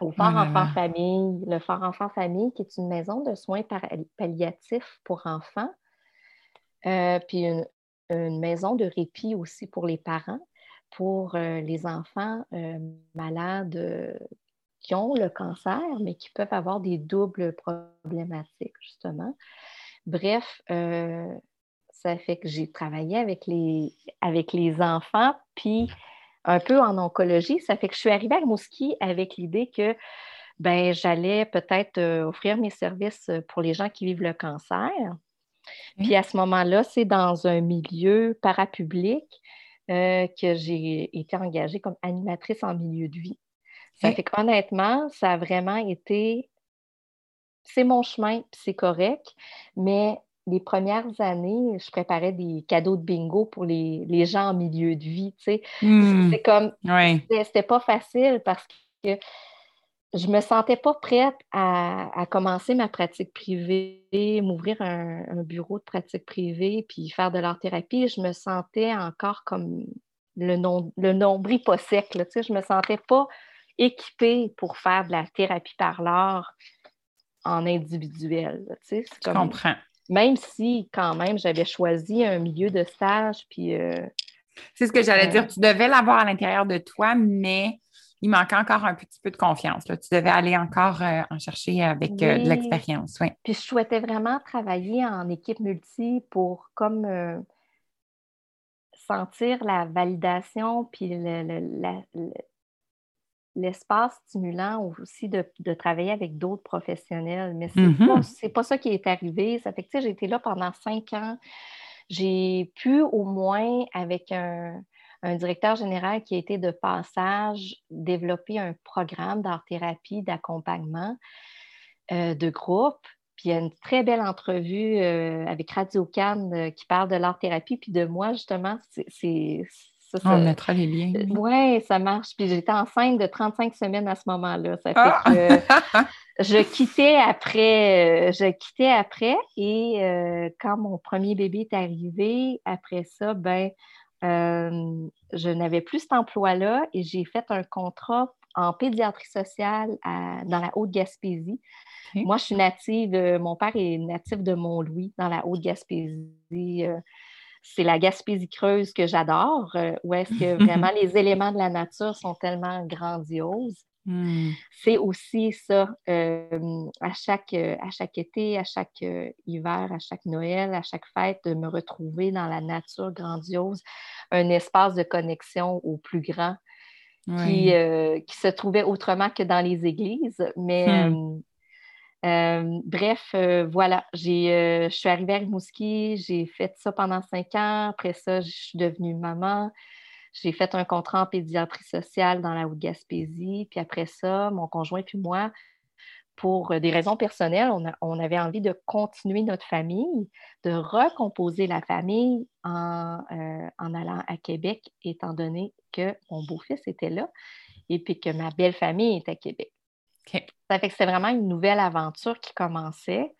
au Fort oh Enfant Famille, le Fort Enfant Famille, qui est une maison de soins palliatifs pour enfants. puis une, une maison de répit aussi pour les parents, pour euh, les enfants euh, malades euh, qui ont le cancer, mais qui peuvent avoir des doubles problématiques, justement. Bref, ça fait que j'ai travaillé avec les, enfants, puis un peu en oncologie. Ça fait que je suis arrivée à Mouski avec l'idée que ben, j'allais peut-être offrir mes services pour les gens qui vivent le cancer. Puis à ce moment-là, c'est dans un milieu parapublic euh, que j'ai été engagée comme animatrice en milieu de vie. Ça fait qu'honnêtement, ça a vraiment été. C'est mon chemin, c'est correct, mais les premières années, je préparais des cadeaux de bingo pour les, gens en milieu de vie. Tu sais. Hmm. C'est comme. C'était pas facile parce que je me sentais pas prête à, commencer ma pratique privée, m'ouvrir un, bureau de pratique privée, puis faire de l'art-thérapie. Je me sentais encore comme le, le nombril pas sec. Là, je me sentais pas équipée pour faire de la thérapie par l'art en individuel. je comprends. Même si, quand même, j'avais choisi un milieu de stage, puis... Euh, c'est ce que j'allais euh, dire. Tu devais l'avoir à l'intérieur de toi, mais il manquait encore un petit peu de confiance. Tu devais aller encore euh, en chercher avec euh, de l'expérience. Oui. Puis je souhaitais vraiment travailler en équipe multi pour comme euh, sentir la validation puis l'espace stimulant aussi de, travailler avec d'autres professionnels. Mais ce n'est mm-hmm. pas, ça qui est arrivé. Ça fait que, j'ai été là pendant cinq ans. J'ai pu au moins, avec un, directeur général qui a été de passage, développer un programme d'art-thérapie, d'accompagnement euh, de groupe. Puis il y a une très belle entrevue euh, avec Radio Cannes euh, qui parle de l'art-thérapie, puis de moi, justement. C'est on mettra les liens. Oui, ça marche. Puis j'étais enceinte de 35 semaines à ce moment-là. Ça fait ah! que je quittais après. Je quittais après. Et euh, quand mon premier bébé est arrivé, après ça, ben, je n'avais plus cet emploi-là et j'ai fait un contrat en pédiatrie sociale dans la Haute-Gaspésie. Moi, je suis native, mon père est natif de Mont-Louis, dans la Haute-Gaspésie c'est la Gaspésie creuse que j'adore, euh, où est-ce que vraiment les éléments de la nature sont tellement grandioses. Hmm. C'est aussi ça, euh, à, chaque, euh, à chaque été, à chaque hiver, à chaque Noël, à chaque fête, de me retrouver dans la nature grandiose, un espace de connexion au plus grand qui, qui, se trouvait autrement que dans les églises. Mais hmm. Euh, bref, euh, voilà, euh, je suis arrivée à Rimouski, j'ai fait ça pendant cinq ans. Après ça, je suis devenue maman. J'ai fait un contrat en pédiatrie sociale dans la Haute-Gaspésie. Puis après ça, mon conjoint puis moi, pour des raisons personnelles, on, avait envie de continuer notre famille, de recomposer la famille en, en allant à Québec, étant donné que mon beau-fils était là et puis que ma belle famille est à Québec. Ça fait que c'est vraiment une nouvelle aventure qui commençait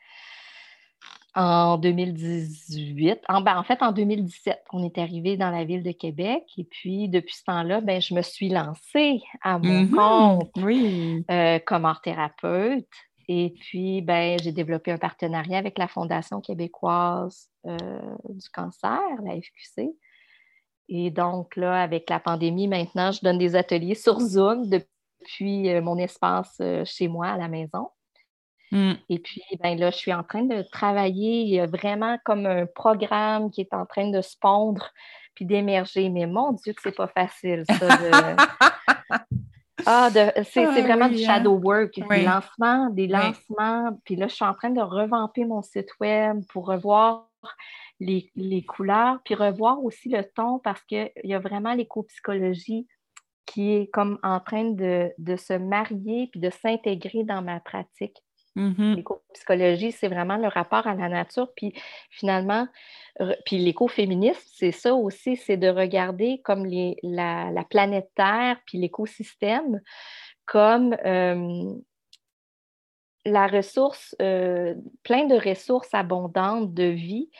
en 2018. En, ben, en, fait, en 2017, on est arrivé dans la ville de Québec. Et puis, depuis ce temps-là, ben, je me suis lancée à mon mm-hmm. compte euh, comme art thérapeute. Et puis, ben, j'ai développé un partenariat avec la Fondation québécoise euh, du cancer, la FQC. Et donc, là, avec la pandémie, maintenant, je donne des ateliers sur Zoom depuis puis euh, mon espace chez moi à la maison. Hmm. Et puis, ben là, je suis en train de travailler. Il y a vraiment comme un programme qui est en train de se pondre puis d'émerger. Mais mon Dieu, que c'est pas facile, ça. ah, c'est ah vraiment du hein. shadow work, des lancements, des lancements. Puis là, je suis en train de revamper mon site web pour revoir les, les couleurs, puis revoir aussi le ton parce qu'il y a vraiment l'éco-psychologie qui est comme en train de, se marier puis de s'intégrer dans ma pratique. Mm-hmm. L'éco-psychologie, c'est vraiment le rapport à la nature. Puis finalement, puis l'écoféminisme, c'est ça aussi, c'est de regarder comme les, la, planète Terre puis l'écosystème comme euh, la ressource, euh, plein de ressources abondantes de vie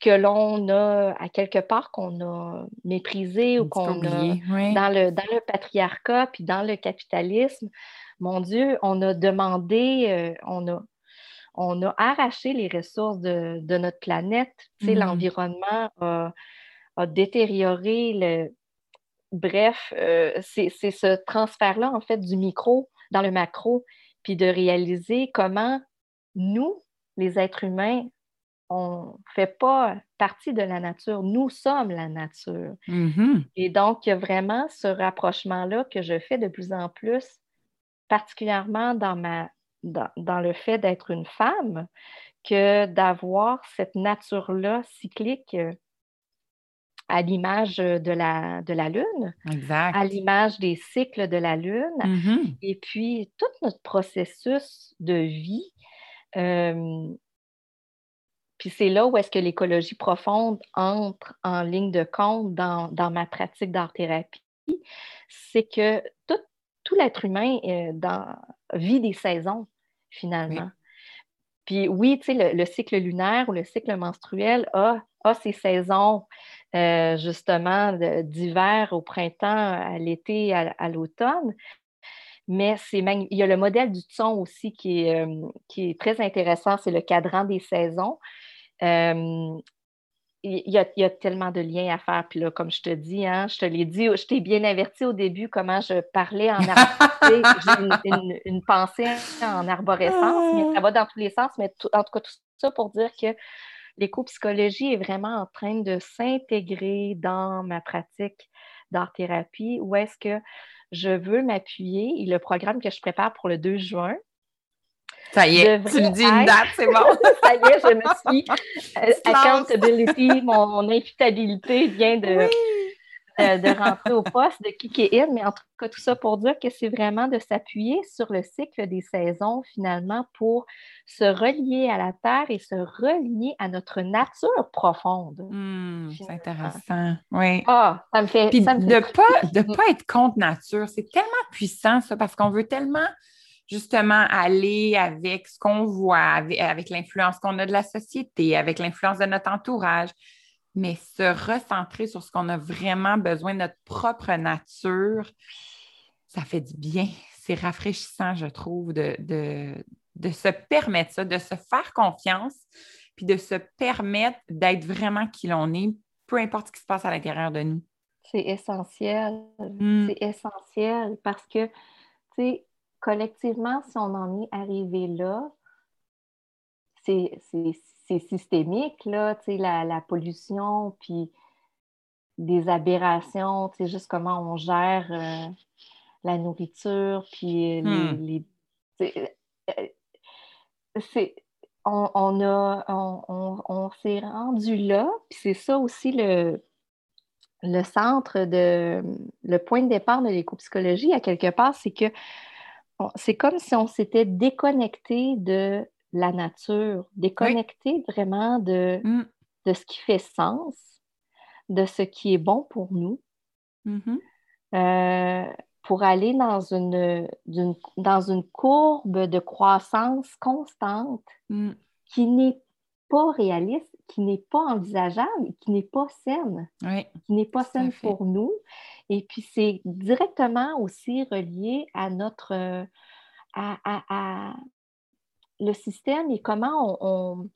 que l'on a à quelque part qu'on a méprisé ou qu'on a dans, le, dans le patriarcat puis dans le capitalisme. Mon Dieu, on a demandé, euh, on, a, on a arraché les ressources de, notre planète. Mm-hmm. L'environnement a, détérioré le. Bref, euh, c'est ce transfert-là, en fait, du micro dans le macro, puis de réaliser comment nous, les êtres humains, on ne fait pas partie de la nature, nous sommes la nature. Mm-hmm. Et donc, il y a vraiment ce rapprochement-là que je fais de plus en plus, particulièrement dans, ma, dans, le fait d'être une femme, que d'avoir cette nature-là cyclique euh, à l'image de la, de la Lune, à l'image des cycles de la Lune, mm-hmm. et puis tout notre processus de vie. Euh, puis c'est là où est-ce que l'écologie profonde entre en ligne de compte dans, ma pratique d'art-thérapie. C'est que tout, tout l'être humain euh, dans, vit des saisons, finalement. Puis oui, tu sais, le, cycle lunaire ou le cycle menstruel a, a ses saisons, euh, justement, d'hiver au printemps, à l'été, à, l'automne. Mais c'est il y a le modèle du son aussi qui est, euh, qui est très intéressant, c'est le cadran des saisons. Euh, il y, a, tellement de liens à faire. Puis là, comme je te dis, hein, je te l'ai dit, je t'ai bien averti au début comment je parlais en arborescence. J'ai une, pensée en arborescence, mais ça va dans tous les sens. Mais en tout cas, tout ça pour dire que l'éco-psychologie est vraiment en train de s'intégrer dans ma pratique d'art-thérapie où est-ce que je veux m'appuyer et le programme que je prépare pour le 2 juin, ça y est, tu me dis une date, c'est bon. ça y est, je me suis. Euh, accountability, mon, imputabilité vient de, de, rentrer au poste, de kicker in. Mais en tout cas, tout ça pour dire que c'est vraiment de s'appuyer sur le cycle des saisons, finalement, pour se relier à la Terre et se relier à notre nature profonde. Hmm, c'est intéressant. Oui. Ah, ça me fait. Puis de ne pas, de pas être contre nature, c'est tellement puissant, ça, parce qu'on veut tellement justement aller avec ce qu'on voit, avec, l'influence qu'on a de la société, avec l'influence de notre entourage, mais se recentrer sur ce qu'on a vraiment besoin, notre propre nature, ça fait du bien. C'est rafraîchissant, je trouve, de, de, se permettre ça, de se faire confiance, puis de se permettre d'être vraiment qui l'on est, peu importe ce qui se passe à l'intérieur de nous. C'est essentiel. Mm. C'est essentiel parce que, tu sais, collectivement, si on en est arrivé là, c'est systémique, là, la, la pollution, puis des aberrations, juste comment on gère euh, la nourriture, puis les... Hmm. c'est, on, on, a, on, on s'est rendu là, puis c'est ça aussi le, le centre de le point de départ de l'éco-psychologie, à quelque part, c'est que c'est comme si on s'était déconnecté de la nature, déconnecté vraiment de, mm. de ce qui fait sens, de ce qui est bon pour nous, mm-hmm. euh, pour aller dans une, dans une courbe de croissance constante mm. qui n'est pas réaliste, qui n'est pas envisageable, qui n'est pas saine, qui n'est pas saine pour nous. Et puis, c'est directement aussi relié à notre. Euh, à, le système et comment on,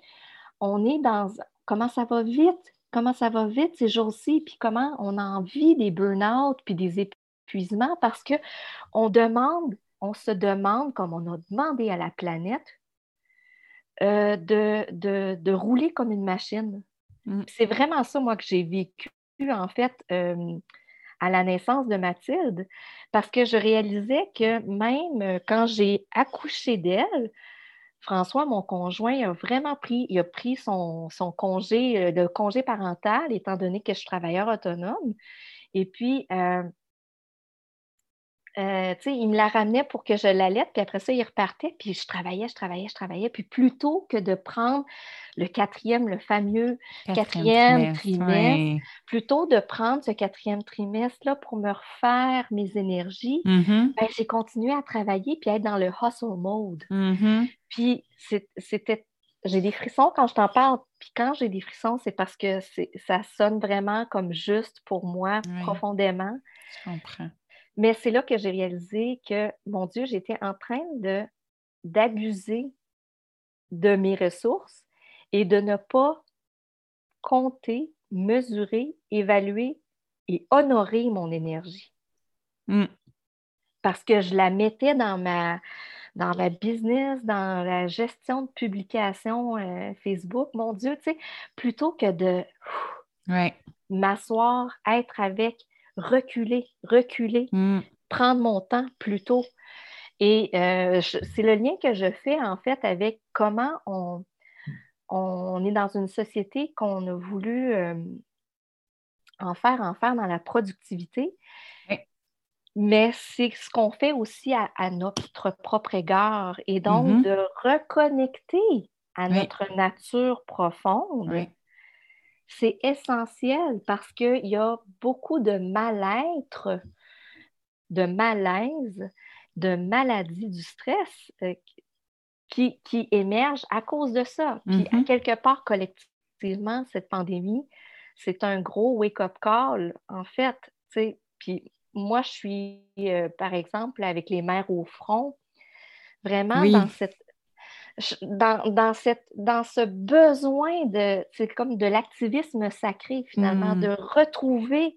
on, est dans. Comment ça va vite, comment ça va vite ces jours-ci, puis comment on a envie des burn-out puis des épuisements parce qu'on demande, on se demande, comme on a demandé à la planète, euh, de, de, de, rouler comme une machine. Mm. C'est vraiment ça, moi, que j'ai vécu, en fait, euh, à la naissance de Mathilde, parce que je réalisais que même euh, quand j'ai accouché d'elle, François, mon conjoint, a vraiment pris, il a pris son, congé, le congé parental, étant donné que je suis travailleur autonome. Et puis, euh, il me la ramenait pour que je l'allaite, puis après ça, il repartait, puis je travaillais, je travaillais, je travaillais. Puis plutôt que de prendre le quatrième, le fameux quatrième, trimestre, plutôt de prendre ce quatrième trimestre-là pour me refaire mes énergies, mm-hmm. ben, j'ai continué à travailler puis à être dans le hustle mode. Mm-hmm. Puis c'était j'ai des frissons quand je t'en parle. Puis quand j'ai des frissons, c'est parce que ça sonne vraiment comme juste pour moi, profondément. Je comprends. Mais c'est là que j'ai réalisé que, mon Dieu, j'étais en train de, d'abuser de mes ressources et de ne pas compter, mesurer, évaluer et honorer mon énergie. Mm. Parce que je la mettais dans ma, dans ma business, dans la gestion de publication euh, Facebook. Mon Dieu, tu sais, plutôt que de m'asseoir, être avec reculer, reculer, mm. prendre mon temps plutôt. Et euh, c'est le lien que je fais en fait avec comment on, on est dans une société qu'on a voulu euh, en faire, en faire dans la productivité. Mais c'est ce qu'on fait aussi à, notre propre égard et donc mm-hmm. de reconnecter à notre nature profonde c'est essentiel parce qu'il y a beaucoup de mal-être, de malaise, de maladie du stress euh, qui, qui émergent à cause de ça. Puis, à mm-hmm. quelque part, collectivement, cette pandémie, c'est un gros wake-up call, en fait. Puis, moi, je suis, euh, par exemple, avec les mères au front, vraiment dans cette dans, cette, dans ce besoin de, c'est comme de l'activisme sacré finalement, de mm. retrouver.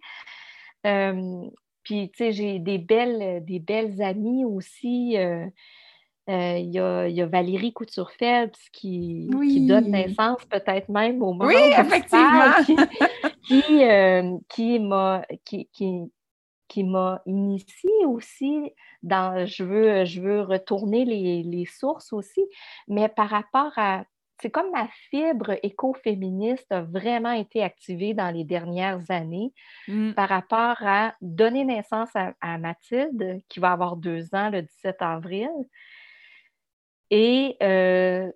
Euh, puis, tu sais, j'ai des belles, des belles amies aussi. Euh, euh, il y, a, y, a, Valérie Couture-Phelps qui, qui, donne naissance peut-être même au moment oui, effectivement. qui, qui, qui, qui, qui m'a initié aussi dans, je veux, je veux retourner les, sources aussi, mais par rapport à, c'est comme ma fibre écoféministe a vraiment été activée dans les dernières années mmh. par rapport à donner naissance à, Mathilde, qui va avoir deux ans le 17 avril, et euh,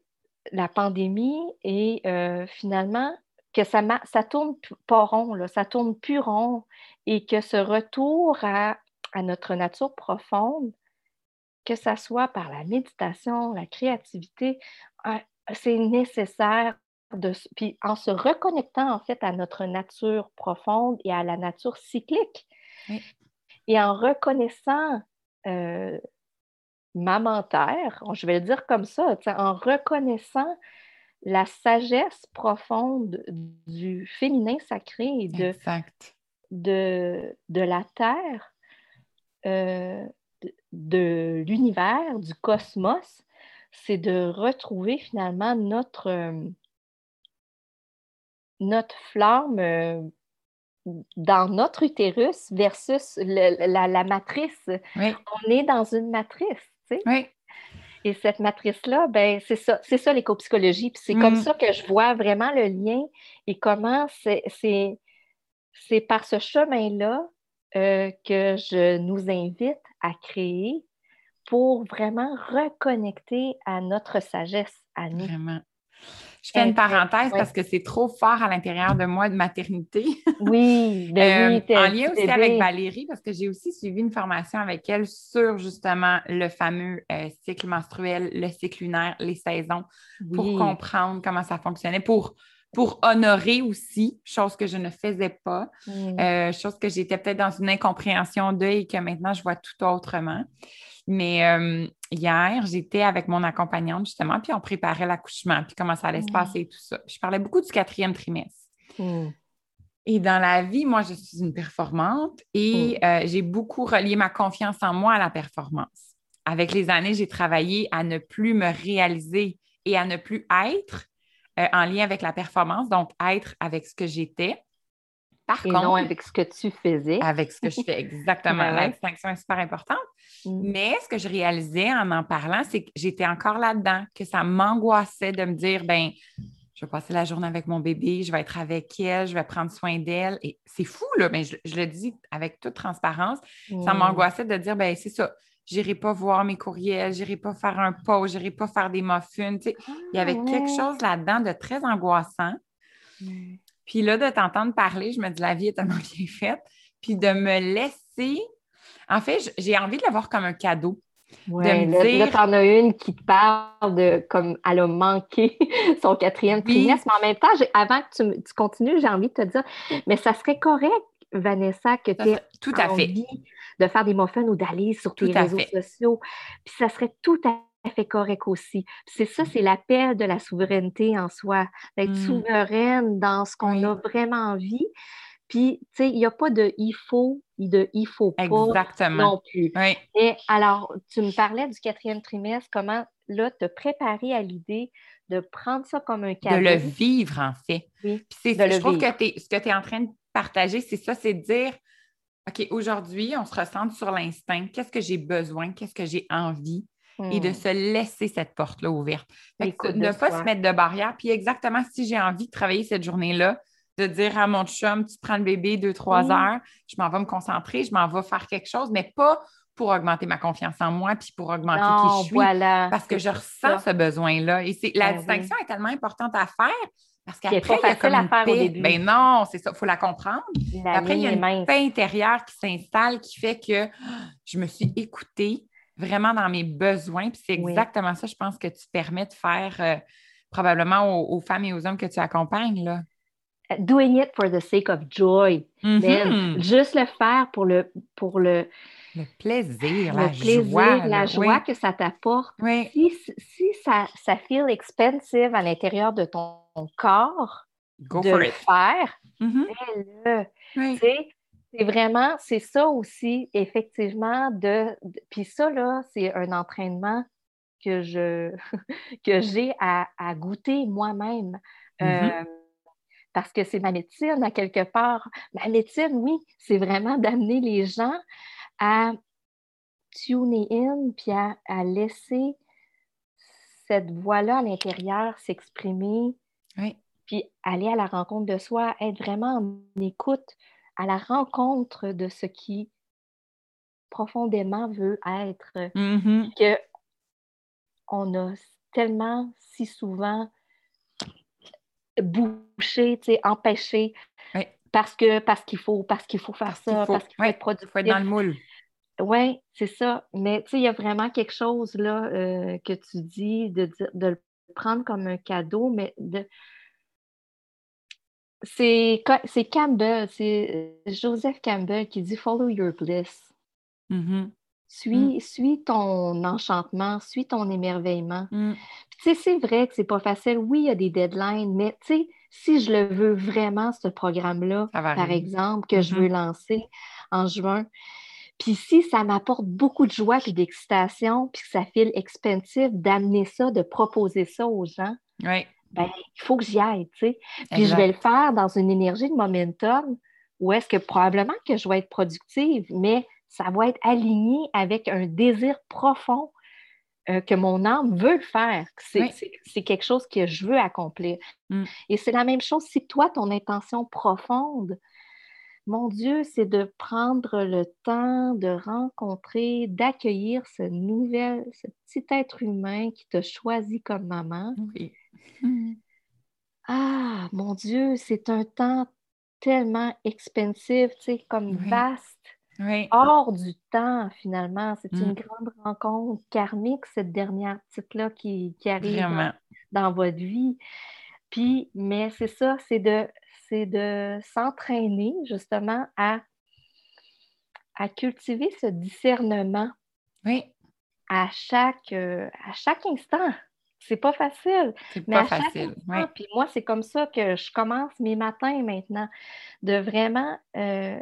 la pandémie, et euh, finalement, que ça, ça tourne pas rond, là, ça tourne plus rond et que ce retour à, notre nature profonde, que ce soit par la méditation, la créativité, ah, c'est nécessaire de, puis en se reconnectant en fait à notre nature profonde et à la nature cyclique. Et en reconnaissant euh, ma je vais le dire comme ça, en reconnaissant la sagesse profonde du féminin sacré et de, de, de, la Terre, euh, de, l'univers, du cosmos, c'est de retrouver finalement notre, euh, notre flamme euh, dans notre utérus versus la, matrice. On est dans une matrice, tu sais. Oui. Et cette matrice-là, ben, c'est ça, c'est ça l'éco-psychologie. Puis c'est comme mm. ça que je vois vraiment le lien et comment c'est, c'est, par ce chemin-là euh, que je nous invite à créer pour vraiment reconnecter à notre sagesse, à nous. Vraiment. Je fais une parenthèse parce que c'est trop fort à l'intérieur de moi de maternité. Oui, ben euh, En lien aussi avec Valérie, parce que j'ai aussi suivi une formation avec elle sur justement le fameux euh, cycle menstruel, le cycle lunaire, les saisons, pour comprendre comment ça fonctionnait, pour pour honorer aussi, chose que je ne faisais pas, mm. euh, chose que j'étais peut-être dans une incompréhension d'eux et que maintenant je vois tout autrement. Mais euh, hier, j'étais avec mon accompagnante justement, puis on préparait l'accouchement, puis comment ça allait se passer et tout ça. Je parlais beaucoup du quatrième trimestre. Hmm. Et dans la vie, moi, je suis une performante et hmm. euh, j'ai beaucoup relié ma confiance en moi à la performance. Avec les années, j'ai travaillé à ne plus me réaliser et à ne plus être euh, en lien avec la performance, donc être avec ce que j'étais. Par et non avec ce que tu faisais. Avec ce que je fais, exactement. Ben la distinction est super importante. Mm. Mais ce que je réalisais en en parlant, c'est que j'étais encore là-dedans, que ça m'angoissait de me dire, ben, je vais passer la journée avec mon bébé, je vais être avec elle, je vais prendre soin d'elle. Et c'est fou, là, mais je, le dis avec toute transparence. Ça mm. m'angoissait de dire, ben, c'est ça, j'irai pas voir mes courriels, j'irai pas faire un pot, j'irai pas faire des muffins. il y avait quelque ah, chose là-dedans de très angoissant. Mm. Puis là, de t'entendre parler, je me dis, la vie est tellement bien faite. Puis de me laisser. En fait, j'ai envie de l'avoir comme un cadeau. Ouais, de me là, dire... t'en as une qui te parle de comme elle a manqué son quatrième trimestre, mais en même temps, avant que tu, continues, j'ai envie de te dire, mais ça serait correct, Vanessa, que tu aies tout à envie fait. de faire des muffins ou d'aller sur tous les réseaux sociaux. Puis ça serait tout à fait correct aussi. C'est ça, c'est l'appel de la souveraineté en soi, d'être mmh. souveraine dans ce qu'on a vraiment envie. Puis, tu sais, il n'y a pas de il faut, de il faut pas Exactement. non plus. Et alors, tu me parlais du quatrième trimestre, comment là te préparer à l'idée de prendre ça comme un cadeau. De le vivre, en fait. Oui, Puis je trouve que ce que tu es en train de partager, c'est ça, c'est de dire OK, aujourd'hui, on se ressent sur l'instinct. Qu'est-ce que j'ai besoin? Qu'est-ce que j'ai envie? Et de hmm. se laisser cette porte-là ouverte. de ne pas se mettre de barrière. Puis exactement, si j'ai envie de travailler cette journée-là, de dire à mon chum, tu prends le bébé deux, trois heures, je m'en vais me concentrer, je m'en vais faire quelque chose, mais pas pour augmenter ma confiance en moi, puis pour augmenter qui je suis. parce que je ressens ce besoin-là. Et c'est, la ben distinction est tellement importante à faire parce qu'après, il y a comme une paix. Ben non, c'est ça, il faut la comprendre. après, il y a une paix intérieure qui s'installe qui fait que je me suis écoutée, vraiment dans mes besoins. Puis c'est exactement ça, je pense, que tu permets de faire euh, probablement aux, femmes et aux hommes que tu accompagnes. Là. Doing it for the sake of joy. Mm-hmm. Juste le faire pour le, pour le, le plaisir, la joie. La joie que ça t'apporte. Si, si, ça, ça feel expensive à l'intérieur de ton corps, de le faire, mm-hmm. C'est vraiment, c'est ça aussi, effectivement, de, puis ça, là, c'est un entraînement que je que j'ai à, goûter moi-même. Mm-hmm. Euh, parce que c'est ma médecine à quelque part. Ma médecine, oui, c'est vraiment d'amener les gens à tuner in puis à, laisser cette voix-là à l'intérieur s'exprimer. Puis aller à la rencontre de soi, être vraiment en écoute à la rencontre de ce qui profondément veut être. Mm-hmm. Que on a tellement si souvent bouché, empêché parce que parce qu'il faut parce qu'il faut faire ça, parce qu'il faut, être productif. faut être dans le moule. Oui, c'est ça. Mais tu sais, il y a vraiment quelque chose là euh, que tu dis de, de le prendre comme un cadeau, mais de. C'est Campbell, c'est euh, Joseph Campbell qui dit Follow your bliss. Mm-hmm. Suis, mm. suis ton enchantement, suis ton émerveillement. Mm. Tu sais, c'est vrai que c'est pas facile. Oui, il y a des deadlines, mais tu sais, si je le veux vraiment, ce programme-là, par exemple, que je veux mm-hmm. lancer en juin, puis si ça m'apporte beaucoup de joie et d'excitation, puis que ça file expansif d'amener ça, de proposer ça aux gens, ben, il faut que j'y aille, tu sais. Puis je vais le faire dans une énergie de momentum où est-ce que probablement que je vais être productive, mais ça va être aligné avec un désir profond euh, que mon âme veut le faire. C'est quelque chose que je veux accomplir. Mm. Et c'est la même chose si toi, ton intention profonde, mon Dieu, c'est de prendre le temps de rencontrer, d'accueillir ce nouvel, ce petit être humain qui t'a choisi comme maman. Oui. Ah, mon Dieu, c'est un temps tellement expansif, tu sais, comme vaste hors du temps, finalement. C'est une mm. grande rencontre karmique, cette dernière petite-là qui, arrive dans, votre vie. Puis, mais c'est ça, c'est de, de s'entraîner justement à, à cultiver ce discernement. Oui. À chaque, euh, à chaque instant. C'est pas facile. C'est pas facile. Puis moi, c'est comme ça que je commence mes matins maintenant, de vraiment euh,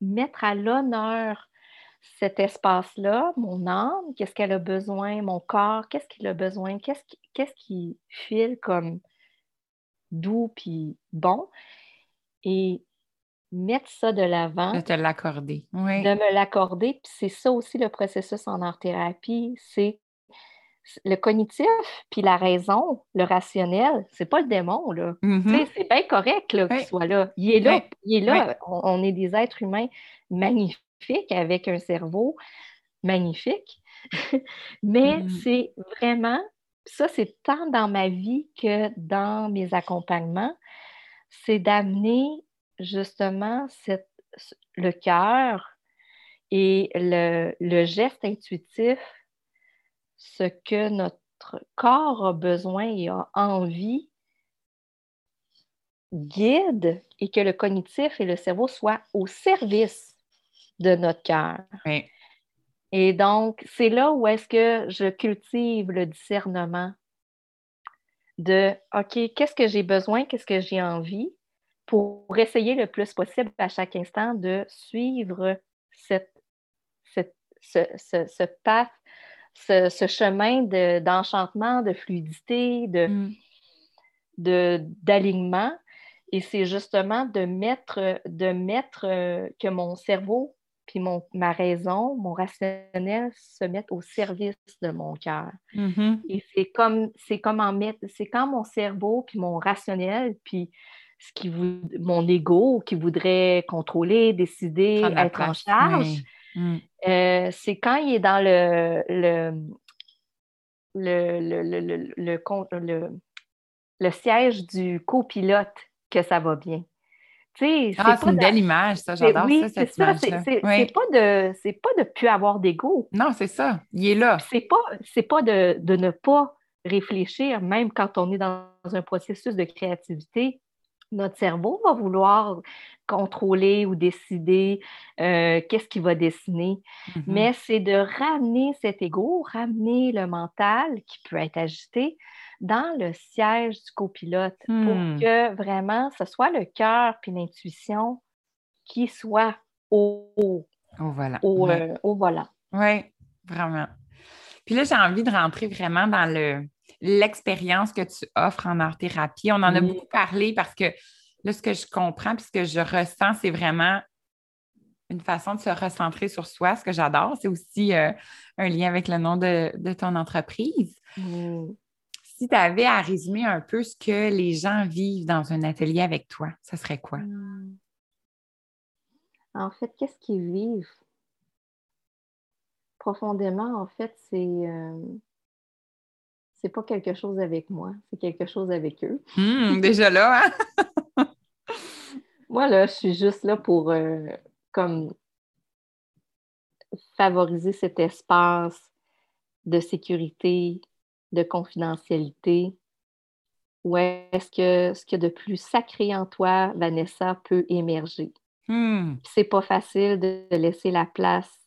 mettre à l'honneur cet espace-là, mon âme, qu'est-ce qu'elle a besoin, mon corps, qu'est-ce qu'il a besoin, qu'est-ce qui, qu'est-ce qui file comme doux puis bon, et mettre ça de l'avant. De te l'accorder. De me l'accorder. Puis c'est ça aussi le processus en art-thérapie, c'est le cognitif puis la raison, le rationnel, c'est pas le démon, là. Mm-hmm. C'est bien correct qu'il soit là. Il est là. Il est là. On, est des êtres humains magnifiques avec un cerveau magnifique. Mais mm-hmm. c'est vraiment, ça, c'est tant dans ma vie que dans mes accompagnements, c'est d'amener justement cette, le cœur et le, le geste intuitif ce que notre corps a besoin et a envie guide et que le cognitif et le cerveau soient au service de notre cœur. Et donc, c'est là où est-ce que je cultive le discernement de, OK, qu'est-ce que j'ai besoin, qu'est-ce que j'ai envie pour essayer le plus possible à chaque instant de suivre cette, cette, ce, ce, ce path ce, chemin d'enchantement, de, fluidité, mm. de, d'alignement. Et c'est justement de mettre, de mettre euh, que mon cerveau puis mon, ma raison, mon rationnel se mettent au service de mon cœur. Mm-hmm. Et c'est comme, c'est comme en mettre, c'est quand mon cerveau puis mon rationnel puis ce qui mon ego qui voudrait contrôler, décider, être en charge, Mm. Euh, c'est quand il est dans le, le, le, le, le siège du copilote que ça va bien. Ah, c'est une belle image, ça, j'adore ça, cette image C'est pas de c'est pas de plus avoir d'ego. Non, c'est ça. Il est là. C'est pas, pas de, de, ne pas réfléchir, même quand on est dans un processus de créativité. Notre cerveau va vouloir contrôler ou décider euh, qu'est-ce qu'il va dessiner. Mm-hmm. Mais c'est de ramener cet ego, ramener le mental qui peut être agité dans le siège du copilote pour hmm. que vraiment ce soit le cœur puis l'intuition qui soit au, au, voilà. au, euh, Oui, vraiment. Puis là, j'ai envie de rentrer vraiment dans le l'expérience que tu offres en art-thérapie. On en a beaucoup parlé parce que là, ce que je comprends puis ce que je ressens, c'est vraiment une façon de se recentrer sur soi. Ce que j'adore, c'est aussi euh, un lien avec le nom de, ton entreprise. Si tu avais à résumer un peu ce que les gens vivent dans un atelier avec toi, ce serait quoi? Mm. En fait, qu'est-ce qu'ils vivent? Profondément, en fait, c'est euh, c'est pas quelque chose avec moi, c'est quelque chose avec eux. Hmm, déjà là, hein? moi, là, je suis juste là pour euh, comme favoriser cet espace de sécurité, de confidentialité, où est-ce que ce qu'il y a de plus sacré en toi, Vanessa, peut émerger? Hmm. C'est pas facile de laisser la place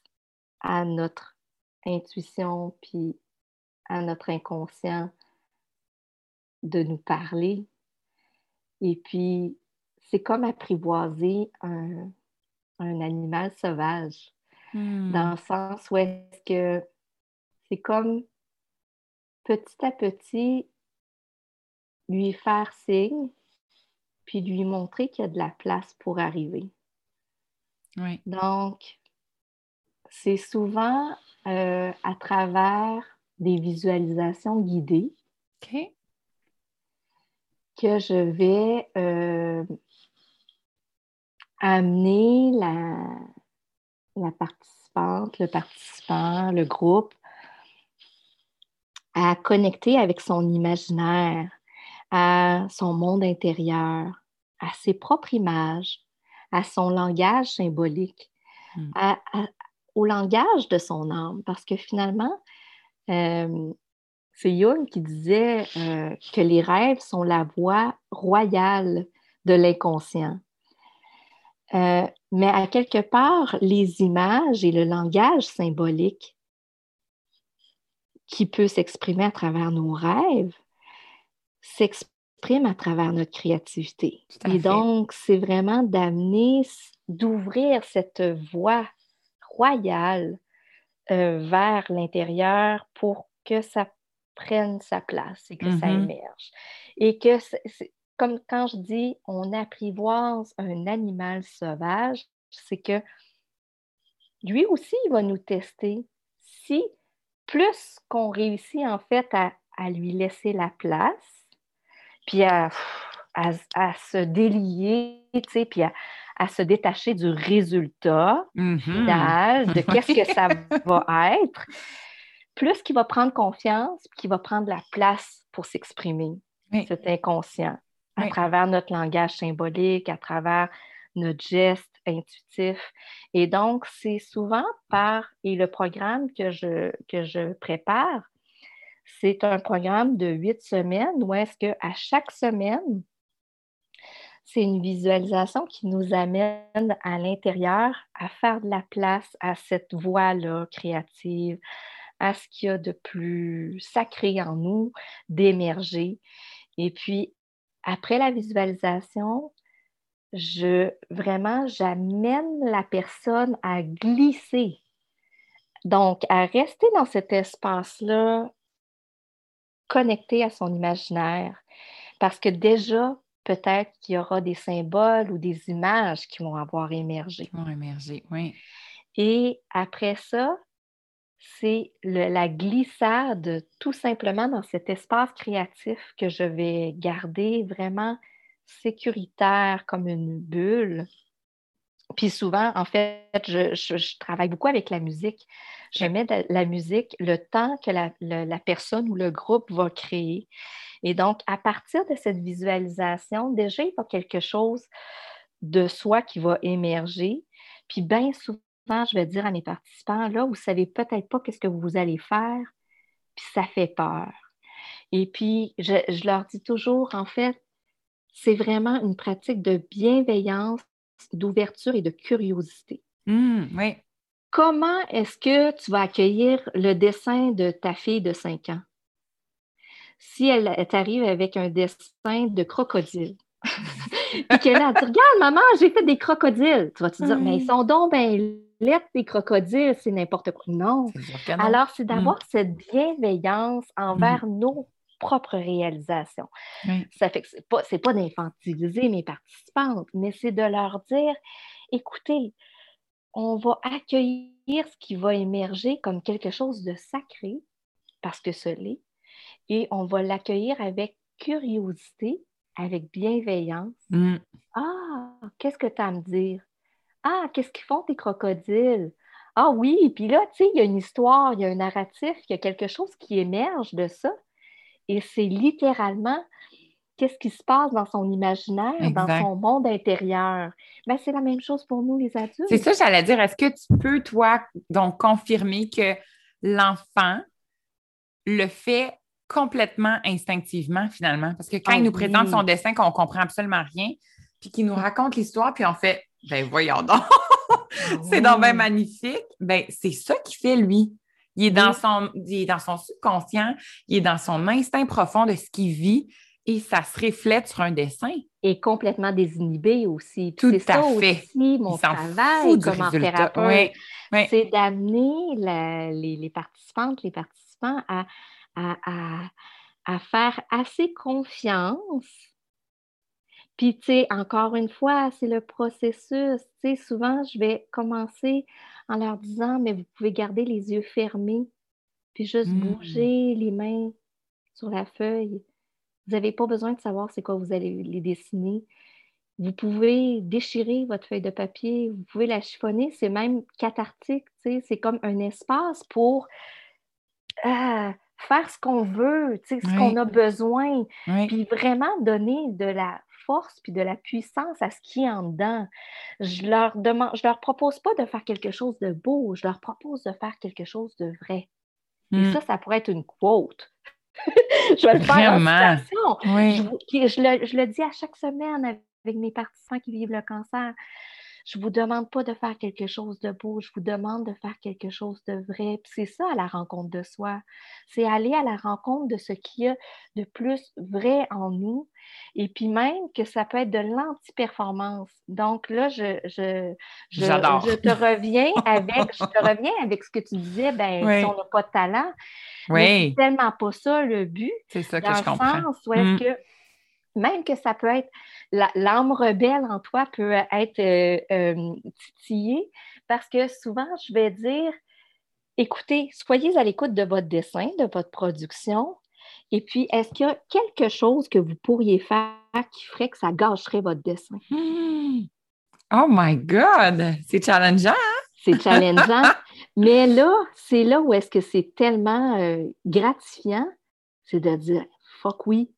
à notre intuition puis à notre inconscient de nous parler. Et puis, c'est comme apprivoiser un, animal sauvage, hmm. dans le sens où est-ce que c'est comme petit à petit lui faire signe, puis lui montrer qu'il y a de la place pour arriver. Donc, c'est souvent euh, à travers des visualisations guidées que je vais euh, amener la, la participante, le participant, le groupe à connecter avec son imaginaire, à son monde intérieur, à ses propres images, à son langage symbolique, hmm. au langage de son âme, parce que finalement, euh, c'est Jung qui disait euh, que les rêves sont la voix royale de l'inconscient. Euh, mais à quelque part, les images et le langage symbolique qui peut s'exprimer à travers nos rêves s'expriment à travers notre créativité. Et donc, c'est vraiment d'amener, d'ouvrir cette voie royale euh, vers l'intérieur pour que ça prenne sa place et que ça mm-hmm. émerge. Et que, comme quand je dis on apprivoise un animal sauvage, c'est que lui aussi, il va nous tester. Si plus qu'on réussit en fait à, à lui laisser la place, puis à, se délier, tu sais, puis à, se détacher du résultat mm-hmm. final, de qu'est-ce que ça va être, plus qu'il va prendre confiance, qu'il va prendre la place pour s'exprimer, cet inconscient, à travers notre langage symbolique, à travers notre geste intuitif. Et donc, c'est souvent par, et le programme que je, que je prépare, c'est un programme de huit semaines où est-ce qu'à chaque semaine, c'est une visualisation qui nous amène à l'intérieur à faire de la place à cette voix-là créative, à ce qu'il y a de plus sacré en nous, d'émerger. Et puis, après la visualisation, je vraiment, j'amène la personne à glisser. Donc, à rester dans cet espace-là connecter à son imaginaire. Parce que déjà, peut-être qu'il y aura des symboles ou des images qui vont avoir émergé. vont émerger, oui. Et après ça, c'est la glissade tout simplement dans cet espace créatif que je vais garder vraiment sécuritaire comme une bulle. Puis souvent, en fait, je travaille beaucoup avec la musique. Je mets de la musique le temps que la, personne ou le groupe va créer. Et donc, à partir de cette visualisation, déjà, il y a quelque chose de soi qui va émerger. Puis bien souvent, je vais dire à mes participants, là, vous ne savez peut-être pas qu'est-ce que vous allez faire, puis ça fait peur. Et puis, je, leur dis toujours, en fait, c'est vraiment une pratique de bienveillance, d'ouverture et de curiosité. Mmh, oui. Comment est-ce que tu vas accueillir le dessin de ta fille de 5 ans? Si elle, t'arrive avec un dessin de crocodile, et qu'elle a dit Regarde, maman, j'ai fait des crocodiles. Tu vas te dire Mais ils sont donc bien squelettes, des crocodiles, c'est n'importe quoi. Non. Alors, c'est d'avoir mm. cette bienveillance envers mm. Nos propres réalisations. Ça fait que c'est pas, pas d'infantiliser mes participantes, mais c'est de leur dire, écoutez, on va accueillir ce qui va émerger comme quelque chose de sacré, parce que ce l'est, et on va l'accueillir avec curiosité, avec bienveillance. Mm. Ah, qu'est-ce que tu as à me dire? Ah, qu'est-ce qu'ils font tes crocodiles? Ah oui, puis là, tu sais, il y a une histoire, il y a un narratif, il y a quelque chose qui émerge de ça. Et c'est littéralement qu'est-ce qui se passe dans son imaginaire, dans son monde intérieur. Ben, c'est la même chose pour nous, les adultes. C'est ça, j'allais dire. Est-ce que tu peux, toi, donc confirmer que l'enfant le fait complètement instinctivement, finalement? Parce que quand il ah nous présente son dessin, qu'on comprend absolument rien, puis qu'il nous raconte l'histoire, puis on fait, ben voyons donc, c'est donc bien magnifique. Ben, c'est ça qu'il fait, lui. Il est, dans son, il est dans son subconscient, il est dans son instinct profond de ce qu'il vit et ça se reflète sur un dessin. Et complètement désinhibé aussi. Tout à ça fait. Aussi, mon travail comme thérapeute, c'est d'amener les, les, participantes, les participants à, à, à faire assez confiance puis, tu sais, encore une fois, c'est le processus. Tu sais, souvent, je vais commencer en leur disant, mais vous pouvez garder les yeux fermés, puis juste mmh. bouger les mains sur la feuille. Vous n'avez pas besoin de savoir c'est quoi vous allez les dessiner. Vous pouvez déchirer votre feuille de papier, vous pouvez la chiffonner, c'est même cathartique, tu sais, c'est comme un espace pour euh, faire ce qu'on veut, tu sais, ce qu'on a besoin, puis vraiment donner de la force puis de la puissance à ce qui est en dedans. Je leur demande, je leur propose pas de faire quelque chose de beau, je leur propose de faire quelque chose de vrai. Et hmm. ça, ça pourrait être une quote. je vais le faire en Je, je, le, je, le, dis à chaque semaine avec mes participants qui vivent le cancer. Je ne vous demande pas de faire quelque chose de beau, je vous demande de faire quelque chose de vrai. c'est ça à la rencontre de soi. C'est aller à la rencontre de ce qu'il y a de plus vrai en nous. Et puis même que ça peut être de l'anti-performance. Donc là, je, je, je, je, te reviens avec, je te reviens avec ce que tu disais, ben, si on n'a pas de talent. Oui. C'est tellement pas ça le but. C'est ça que je comprends. Sens où est-ce mm. que même que ça peut être, l'âme rebelle en toi peut être euh, euh, titillée parce que souvent, je vais dire, écoutez, soyez à l'écoute de votre dessin, de votre production. Et puis, est-ce qu'il y a quelque chose que vous pourriez faire qui ferait que ça gâcherait votre dessin? Hmm. Oh my God! C'est challengeant! Hein? C'est challengeant. Mais là, c'est là où est-ce que c'est tellement euh, gratifiant, c'est de dire, fuck oui,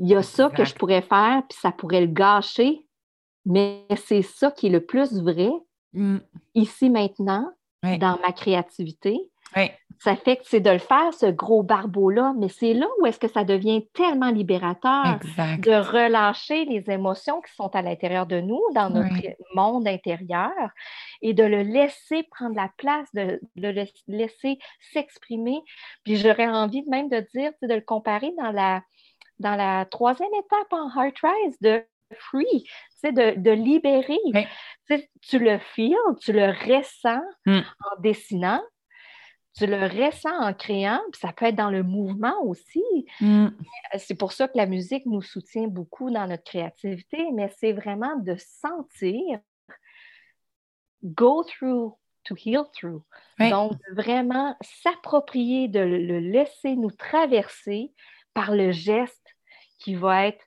il y a ça que je pourrais faire, puis ça pourrait le gâcher, mais c'est ça qui est le plus vrai, mm. ici maintenant, dans ma créativité. Ça fait que c'est de le faire, ce gros barbeau-là, mais c'est là où est-ce que ça devient tellement libérateur de relâcher les émotions qui sont à l'intérieur de nous, dans notre monde intérieur, et de le laisser prendre la place, de, le laisser s'exprimer. Puis j'aurais envie même de dire, de le comparer dans la, dans la troisième étape en Heart Rise de free, de, de libérer. Tu le feels, tu le ressens hmm. en dessinant, tu le ressens en créant, puis ça peut être dans le mouvement aussi. Hmm. C'est pour ça que la musique nous soutient beaucoup dans notre créativité, mais c'est vraiment de sentir, go through to heal through. Donc, vraiment s'approprier, de le laisser nous traverser par le geste qui va être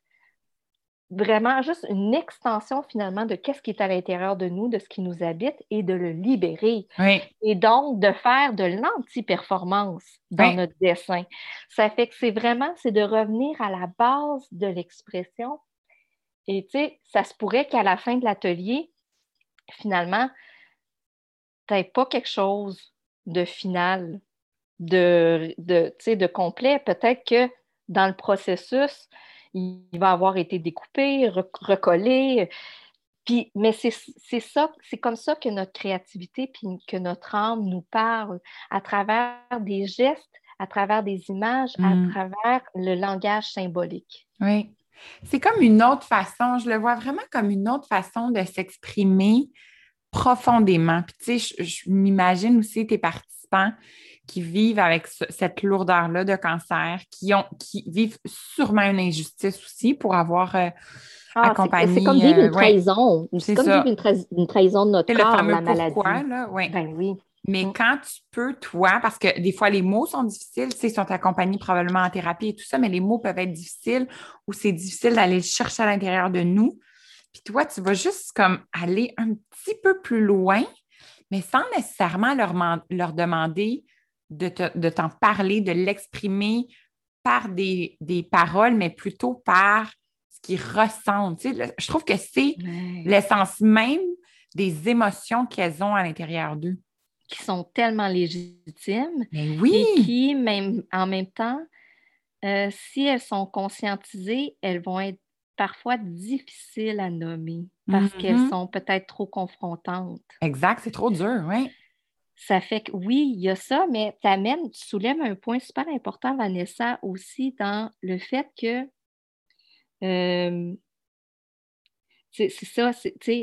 vraiment juste une extension finalement de qu'est-ce qui est à l'intérieur de nous, de ce qui nous habite et de le libérer. Et donc de faire de l'anti-performance dans notre dessin. Ça fait que c'est vraiment, c'est de revenir à la base de l'expression. Et tu sais, ça se pourrait qu'à la fin de l'atelier, finalement, tu n'aies pas quelque chose de final, de, de, de complet. Peut-être que dans le processus, il va avoir été découpé, recollé. Puis, mais c'est ça, c'est comme ça que notre créativité, puis que notre âme nous parle à travers des gestes, à travers des images, à mm. travers le langage symbolique. Oui. C'est comme une autre façon, je le vois vraiment comme une autre façon de s'exprimer profondément. Puis tu sais, je, m'imagine aussi tes participants qui vivent avec cette lourdeur-là de cancer, qui, ont, qui vivent sûrement une injustice aussi pour avoir euh, ah, accompagné. C'est comme vivre une euh, trahison. c'est comme vivre une, trahison de notre corps, la maladie. Pourquoi, là, ouais. Ben oui. Mais mm. quand tu peux, toi, parce que des fois, les mots sont difficiles, tu sais, ils sont accompagnés probablement en thérapie et tout ça, mais les mots peuvent être difficiles ou c'est difficile d'aller chercher à l'intérieur de nous. Puis toi, tu vas juste comme aller un petit peu plus loin, mais sans nécessairement leur, leur demander de, t'en parler, de l'exprimer par des, paroles, mais plutôt par ce qu'ils ressentent. Tu sais, je trouve que c'est l'essence même des émotions qu'elles ont à l'intérieur d'eux qui sont tellement légitimes oui. et qui, même, en même temps, euh, si elles sont conscientisées, elles vont être parfois difficiles à nommer parce qu'elles mm-hmm. sont peut-être trop confrontantes. Exact, c'est trop dur, oui. Ça fait que oui, il y a ça, mais tu tu soulèves un point super important, Vanessa, aussi dans le fait que euh, c'est ça,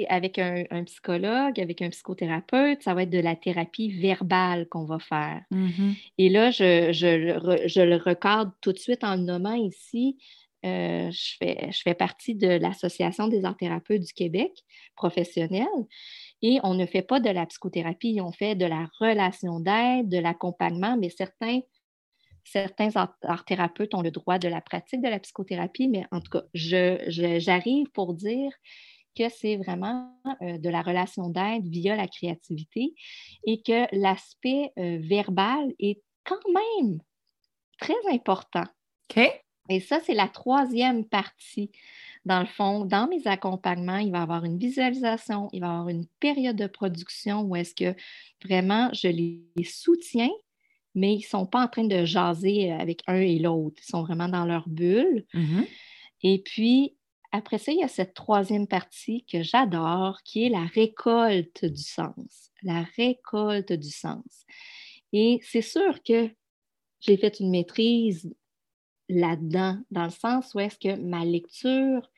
avec un, psychologue, avec un psychothérapeute, ça va être de la thérapie verbale qu'on va faire. Mm-hmm. Et là, je, je, le recadre tout de suite en le nommant ici. Euh, je, fais, je fais partie de l'Association des arts thérapeutes du Québec professionnels et on ne fait pas de la psychothérapie, on fait de la relation d'aide, de l'accompagnement, mais certains certains art thérapeutes ont le droit de la pratique de la psychothérapie, mais en tout cas, j'arrive pour dire que c'est vraiment euh, de la relation d'aide via la créativité et que l'aspect euh, verbal est quand même très important. Et ça, c'est la troisième partie. Dans le fond, dans mes accompagnements, il va y avoir une visualisation, il va y avoir une période de production où est-ce que vraiment je les soutiens mais ils ne sont pas en train de jaser euh, avec un et l'autre. Ils sont vraiment dans leur bulle. Mm-hmm. Et puis, après ça, il y a cette troisième partie que j'adore, qui est la récolte du sens. La récolte du sens. Et c'est sûr que j'ai fait une maîtrise là-dedans, dans le sens où est-ce que ma lecture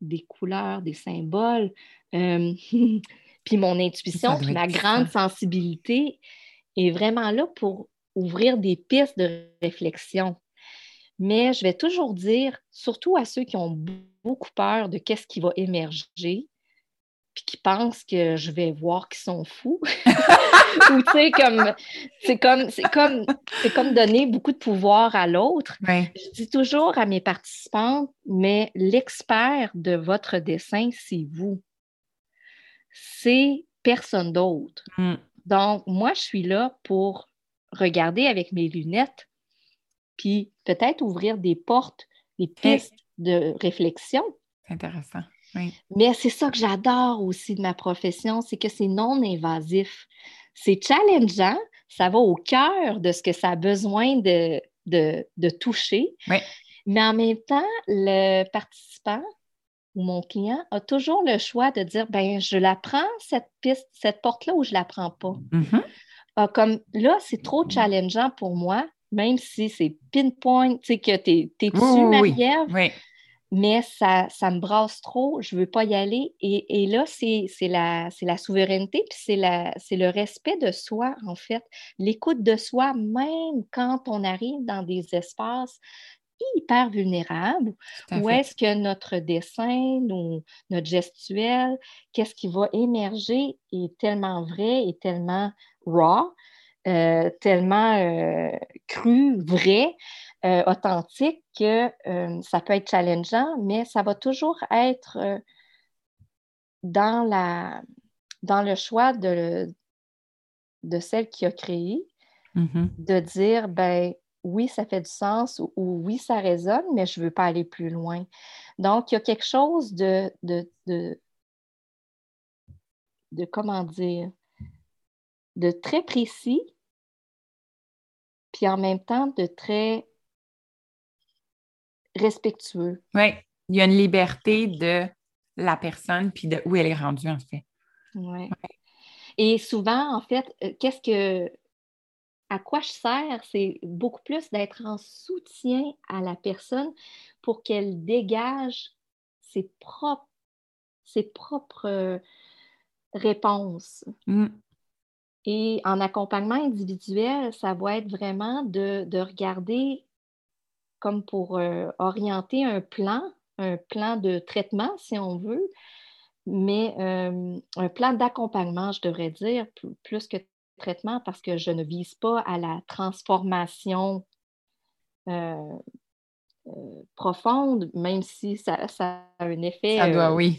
des couleurs, des symboles, euh, puis mon intuition, puis ma grande sensibilité est vraiment là pour ouvrir des pistes de réflexion. Mais je vais toujours dire, surtout à ceux qui ont beaucoup peur de qu'est-ce qui va émerger, puis qui pensent que je vais voir qu'ils sont fous. Ou tu sais, comme c'est comme c'est comme c'est comme donner beaucoup de pouvoir à l'autre. Je dis toujours à mes participants, mais l'expert de votre dessin, c'est vous. C'est personne d'autre. Mm. Donc, moi, je suis là pour regarder avec mes lunettes, puis peut-être ouvrir des portes, des pistes de réflexion. Intéressant. Mais c'est ça que j'adore aussi de ma profession, c'est que c'est non invasif. C'est challengeant, ça va au cœur de ce que ça a besoin de, de, toucher. Mais en même temps, le participant ou mon client a toujours le choix de dire ben je la prends cette piste, cette porte-là ou je la prends pas. Mm-hmm. Ah, comme là, c'est trop challengeant pour moi, même si c'est pinpoint, tu sais, que tu es, es, dessus, Marie-Ève, mais ça, ça me brasse trop, je ne veux pas y aller. Et, et là, c'est la, la souveraineté, puis c'est le respect de soi, en fait, l'écoute de soi, même quand on arrive dans des espaces hyper vulnérables, où est-ce que notre dessin, notre gestuelle, qu'est-ce qui va émerger est tellement vrai et tellement raw, euh, tellement euh, cru, vrai, euh, authentique que ça peut être challengeant, mais ça va toujours être dans, la, dans le choix de, de celle qui a créé, mm-hmm. de dire, ben oui, ça fait du sens ou, oui, ça résonne, mais je ne veux pas aller plus loin. Donc, il y a quelque chose de, de, de, de comment dire, de très précis, puis en même temps de très respectueux. Oui, il y a une liberté de la personne, puis de où elle est rendue, en fait. Oui. Ouais. Et souvent, en fait, euh, qu'est-ce que. À quoi je sers, c'est beaucoup plus d'être en soutien à la personne pour qu'elle dégage ses propres, ses propres réponse. Mm. Et en accompagnement individuel, ça va être vraiment de, regarder comme pour euh, orienter un plan, un plan de traitement, si on veut, mais euh, un plan d'accompagnement, je devrais dire, plus que traitement, parce que je ne vise pas à la transformation euh, profonde, même si ça, a un effet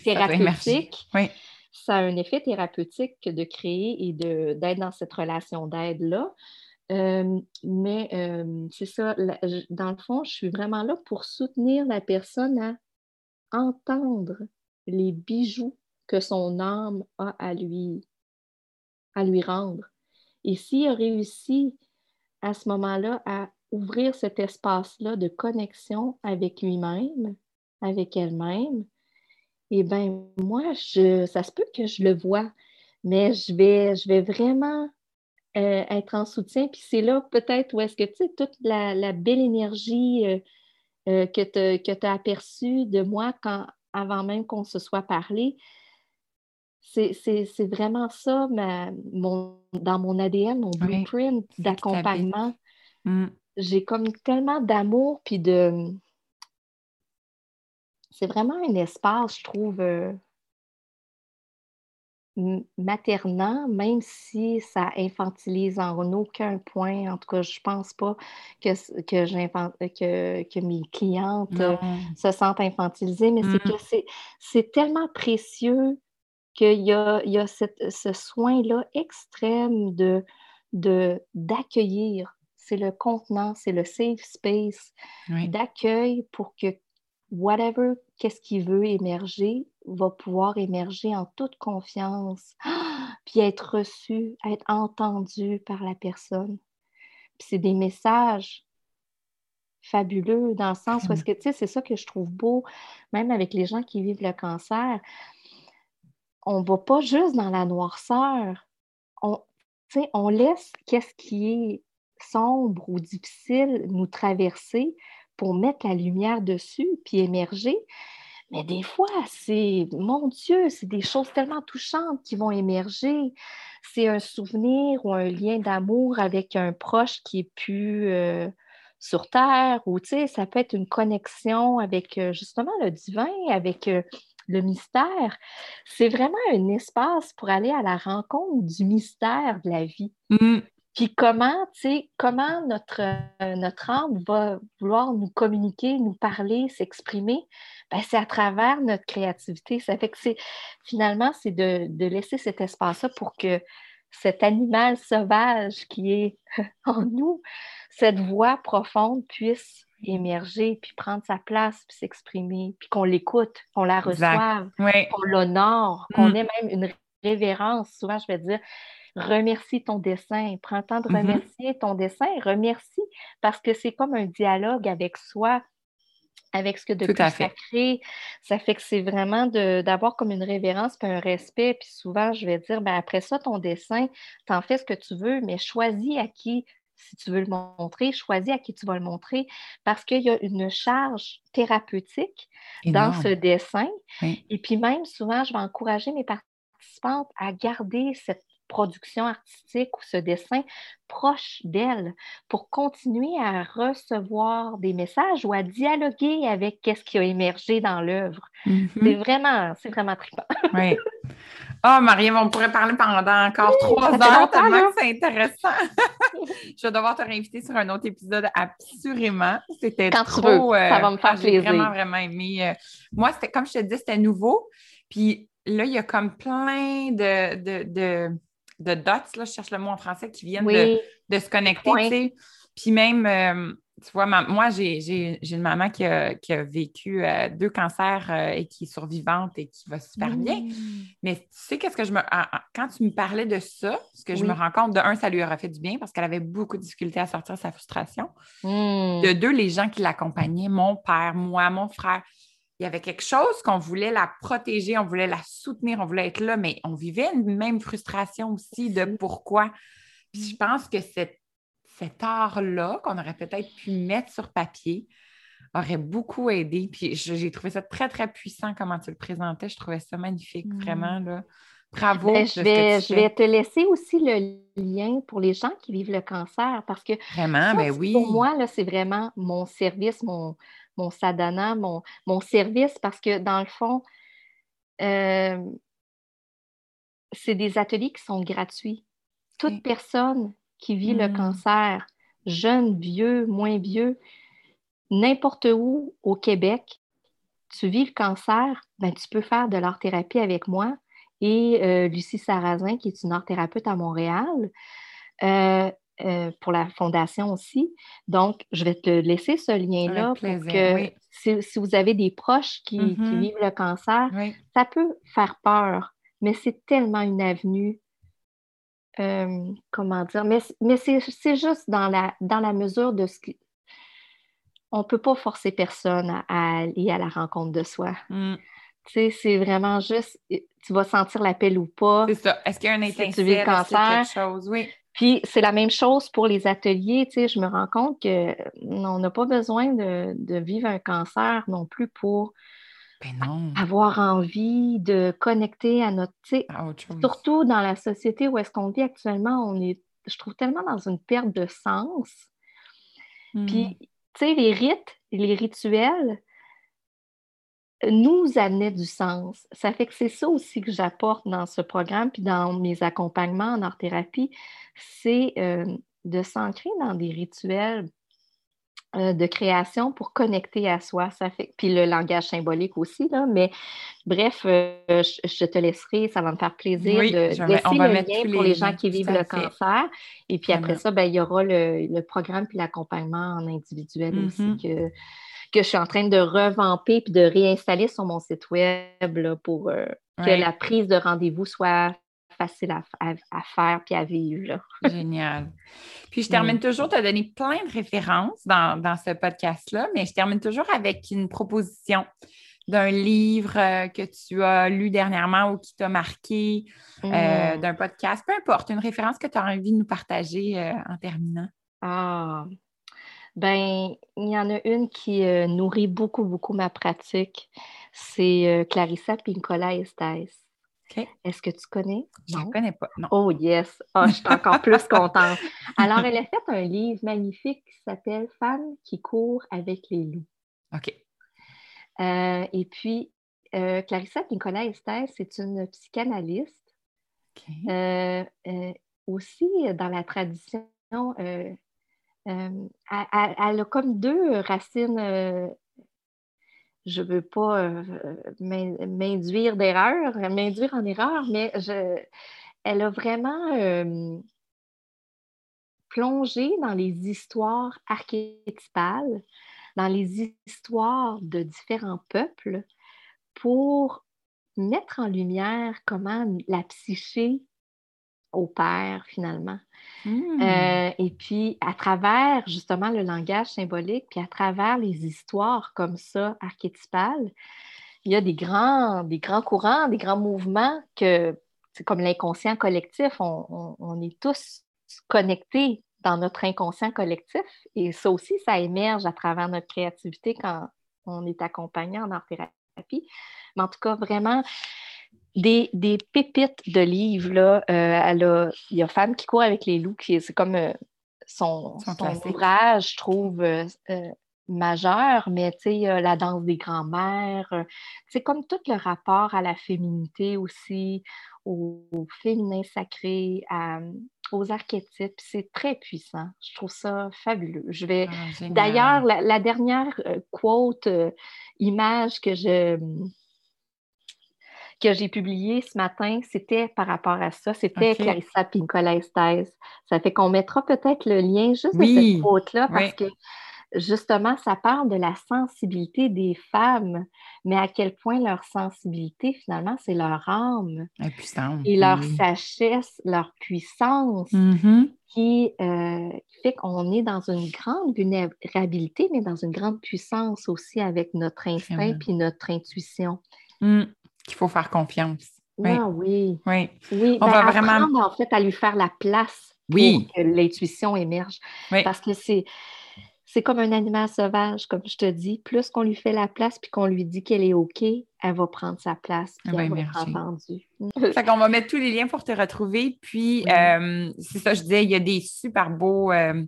thérapeutique. oui ça a un effet thérapeutique de créer et d'être dans cette relation d'aide-là. Euh, mais euh, c'est ça, dans le fond, je suis vraiment là pour soutenir la personne à entendre les bijoux que son âme a à lui, à lui rendre. Et s'il a réussi à ce moment-là à ouvrir cet espace-là de connexion avec lui-même, avec elle-même, eh bien, moi, je, ça se peut que je le vois, mais je vais, je vais vraiment euh, être en soutien. Puis c'est là peut-être où est-ce que, tu sais, toute la, belle énergie euh, euh, que tu as aperçue de moi quand, avant même qu'on se soit parlé, c'est vraiment ça mon, dans mon ADN, mon blueprint d'accompagnement. Mm. J'ai comme tellement d'amour puis de c'est vraiment un espace, je trouve, maternant, même si ça infantilise en aucun point. En tout cas, je ne pense pas que, que, que, mes clientes euh, se sentent infantilisées, mais c'est mmh. que c'est tellement précieux qu'il y a, il y a ce soin-là extrême de d'accueillir. c'est le contenant, c'est le safe space d'accueil pour que whatever, qu'est-ce qui veut émerger, va pouvoir émerger en toute confiance, puis être reçu, être entendu par la personne. Puis c'est des messages fabuleux dans le sens où est-ce que, tu sais, c'est ça que je trouve beau, même avec les gens qui vivent le cancer. On ne va pas juste dans la noirceur. On, on laisse qu'est-ce qui est sombre ou difficile nous traverser pour mettre la lumière dessus puis émerger. Mais des fois, c'est, mon Dieu, c'est des choses tellement touchantes qui vont émerger. C'est un souvenir ou un lien d'amour avec un proche qui est plus euh, sur Terre, ou tu sais, ça peut être une connexion avec euh, justement le divin, avec euh, le mystère. C'est vraiment un espace pour aller à la rencontre du mystère de la vie. Mmh. Puis comment, tu sais, comment notre, euh, notre âme va vouloir nous communiquer, nous parler, s'exprimer, ben, c'est à travers notre créativité. Ça fait que c'est finalement, c'est de, laisser cet espace-là pour que cet animal sauvage qui est en nous, cette voix profonde puisse émerger, puis prendre sa place, puis s'exprimer, puis qu'on l'écoute, qu'on la reçoive, qu'on l'honore, qu'on mm. ait même une révérence. Souvent, je vais dire, remercie ton dessin, prends le temps de mm-hmm. remercier ton dessin, remercie parce que c'est comme un dialogue avec soi, avec ce que de plus sacré. Ça fait que c'est vraiment d'avoir comme une révérence puis un respect. Puis souvent, je vais dire, ben après ça, ton dessin, t'en fais ce que tu veux, mais choisis à qui si tu veux le montrer, choisis à qui tu vas le montrer parce qu'il y a une charge thérapeutique dans ce dessin. Et puis même, souvent, je vais encourager mes participantes à garder cette production artistique ou ce dessin proche d'elle pour continuer à recevoir des messages ou à dialoguer avec ce qui a émergé dans l'œuvre. Mm-hmm. C'est vraiment, c'est vraiment trippant. oui. Ah, oh, Mariam, on pourrait parler pendant encore trois heures tellement que c'est intéressant. Je vais devoir te réinviter sur un autre épisode assurément. C'était trop. Euh, ça va me faire J'ai vraiment, vraiment aimé. Euh, moi, c'était comme je te dis, c'était nouveau. Puis là, il y a comme plein de, de de dots, là, je cherche le mot en français, qui viennent de, se connecter, Puis même, euh, tu vois, moi, j'ai une maman qui a, vécu euh, deux cancers euh, et qui est survivante et qui va super bien. Mais tu sais, qu'est-ce que je me. Quand tu me parlais de ça, ce que je me rends compte, de un, ça lui aura fait du bien parce qu'elle avait beaucoup de difficultés à sortir sa frustration. Hmm. De deux, les gens qui l'accompagnaient, mon père, moi, mon frère, il y avait quelque chose qu'on voulait la protéger, on voulait la soutenir, on voulait être là, mais on vivait une même frustration aussi de pourquoi. Puis je pense que cet art-là, qu'on aurait peut-être pu mettre sur papier, aurait beaucoup aidé. Puis j'ai trouvé ça très, très puissant comment tu le présentais. Je trouvais ça magnifique, mm. vraiment. Là. Bravo. Ben, je, vais, je vais te laisser aussi le lien pour les gens qui vivent le cancer parce que vraiment, ben oui. pour moi, c'est vraiment mon service, mon, mon sadhana, mon, mon service parce que dans le fond, euh, c'est des ateliers qui sont gratuits. Toute personne qui vit le hmm. cancer, jeune, vieux, moins vieux, n'importe où au Québec, tu vis le cancer, ben, tu peux faire de l'art-thérapie avec moi et euh, Lucie Sarrazin, qui est une art-thérapeute à Montréal, euh, euh, pour la fondation aussi. Donc, je vais te laisser ce lien-là pour que si, vous avez des proches qui, mm-hmm. vivent le cancer, ça peut faire peur, mais c'est tellement une avenue. comment dire? Mais, mais c'est juste dans la, dans la mesure de ce qui, on ne peut pas forcer personne à, aller à la rencontre de soi. Mm. Tu sais, c'est vraiment juste, tu vas sentir l'appel ou pas. C'est ça. Est-ce qu'il y a un étincelle? tu vis le cancer? Quelque chose? Oui. Puis c'est la même chose pour les ateliers. Tu sais, je me rends compte qu'on n'a pas besoin de, vivre un cancer non plus pour ben avoir envie de connecter à notre. Tu sais, surtout dans la société où est-ce qu'on vit actuellement, on est, je trouve, tellement dans une perte de sens. Puis mm tu sais, les rites, les rituels nous amenaient du sens. Ça fait que c'est ça aussi que j'apporte dans ce programme, puis dans mes accompagnements en art-thérapie, c'est euh, de s'ancrer dans des rituels euh, de création pour connecter à soi. Ça fait, puis le langage symbolique aussi, là, mais bref, euh, je, te laisserai, ça va me faire plaisir de le lien pour les gens qui vivent le cancer. Et puis après ça, ben, il y aura le, programme puis l'accompagnement en individuel aussi mm-hmm. que, que je suis en train de revamper puis de réinstaller sur mon site web pour euh, que la prise de rendez-vous soit facile à, faire puis à vivre. Génial. Puis je termine toujours, tu as donné plein de références dans, ce podcast-là, mais je termine toujours avec une proposition d'un livre euh, que tu as lu dernièrement ou qui t'a marqué, euh, mm. d'un podcast, peu importe, une référence que tu as envie de nous partager euh, en terminant. Ah, ben, il y en a une qui nourrit beaucoup, beaucoup ma pratique. C'est Clarissa Pincola Estes. Est-ce que tu connais? Je ne connais pas, non. Oh yes! Oh, je suis encore plus contente. Alors, elle a fait un livre magnifique qui s'appelle Femmes qui courent avec les loups. OK. Euh, et puis, euh, Clarissa Nicolas Esther, c'est une psychanalyste. Euh, aussi, dans la tradition, elle, a comme deux racines je ne veux pas euh, m'induire d'erreur, m'induire en erreur, mais elle a vraiment euh, plongé dans les histoires archétypales, dans les histoires de différents peuples pour mettre en lumière comment la psyché opère finalement. Hmm. Euh, et puis, à travers justement le langage symbolique, puis à travers les histoires comme ça, archétypales, il y a des grands, des grands courants, des grands mouvements que, c'est comme l'inconscient collectif, on, est tous connectés dans notre inconscient collectif. Et ça aussi, ça émerge à travers notre créativité quand on est accompagné en art-thérapie. Mais en tout cas, vraiment, des, pépites de livres. Là. Euh, il y a Femme qui court avec les loups, qui c'est comme euh, son, ouvrage, je trouve, euh, majeur, mais tu sais, la danse des grands-mères, c'est comme tout le rapport à la féminité aussi, au, féminin sacré, aux archétypes. C'est très puissant. Je trouve ça fabuleux. Je vais. Ah, d'ailleurs, la, dernière quote, image que je que j'ai publié ce matin, c'était par rapport à ça. C'était Clarissa Pincola. Ça fait qu'on mettra peut-être le lien juste de cette quote-là parce que justement, ça parle de la sensibilité des femmes, mais à quel point leur sensibilité, finalement, c'est leur âme. Et leur sagesse, leur puissance mm-hmm. qui, euh, fait qu'on est dans une grande vulnérabilité, mais dans une grande puissance aussi avec notre instinct et notre intuition. Qu'il faut faire confiance. Oui. Ah oui. Oui. oui. On ben, va vraiment. en fait, à lui faire la place oui. pour que l'intuition émerge. Parce que c'est. c'est comme un animal sauvage, comme je te dis. Plus qu'on lui fait la place puis qu'on lui dit qu'elle est OK, elle va prendre sa place puis elle va être entendue. fait qu'on va mettre tous les liens pour te retrouver. Puis, euh, c'est ça, je disais, il y a des super beaux. Euh,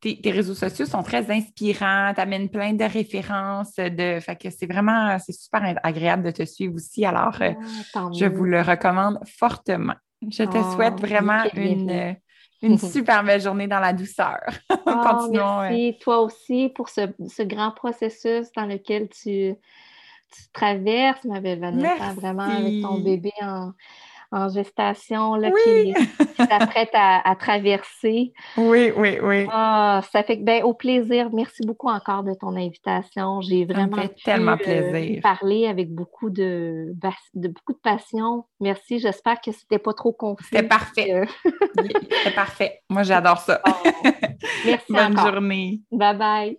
tes, réseaux sociaux sont très inspirants, tu amènes plein de références. De, fait que c'est vraiment, c'est super agréable de te suivre aussi. Alors, euh, ah, je vous le recommande fortement. Je te ah, souhaite vraiment une, une super belle journée dans la douceur. Ah, Continuons. Merci, toi aussi, pour ce, ce, grand processus dans lequel tu, tu traverses, ma belle Vanessa, vraiment avec ton bébé en, en gestation là, qui, s'apprête à, traverser. Oui, oui, oui. Ah, ça fait que, ben, au plaisir. Merci beaucoup encore de ton invitation. J'ai vraiment fait tellement euh, plaisir. parlé avec beaucoup de, de, beaucoup de passion. Merci. J'espère que c'était pas trop confus. C'était parfait. Euh, c'était parfait. Moi, j'adore ça. Oh. Merci Bonne journée. Bye bye.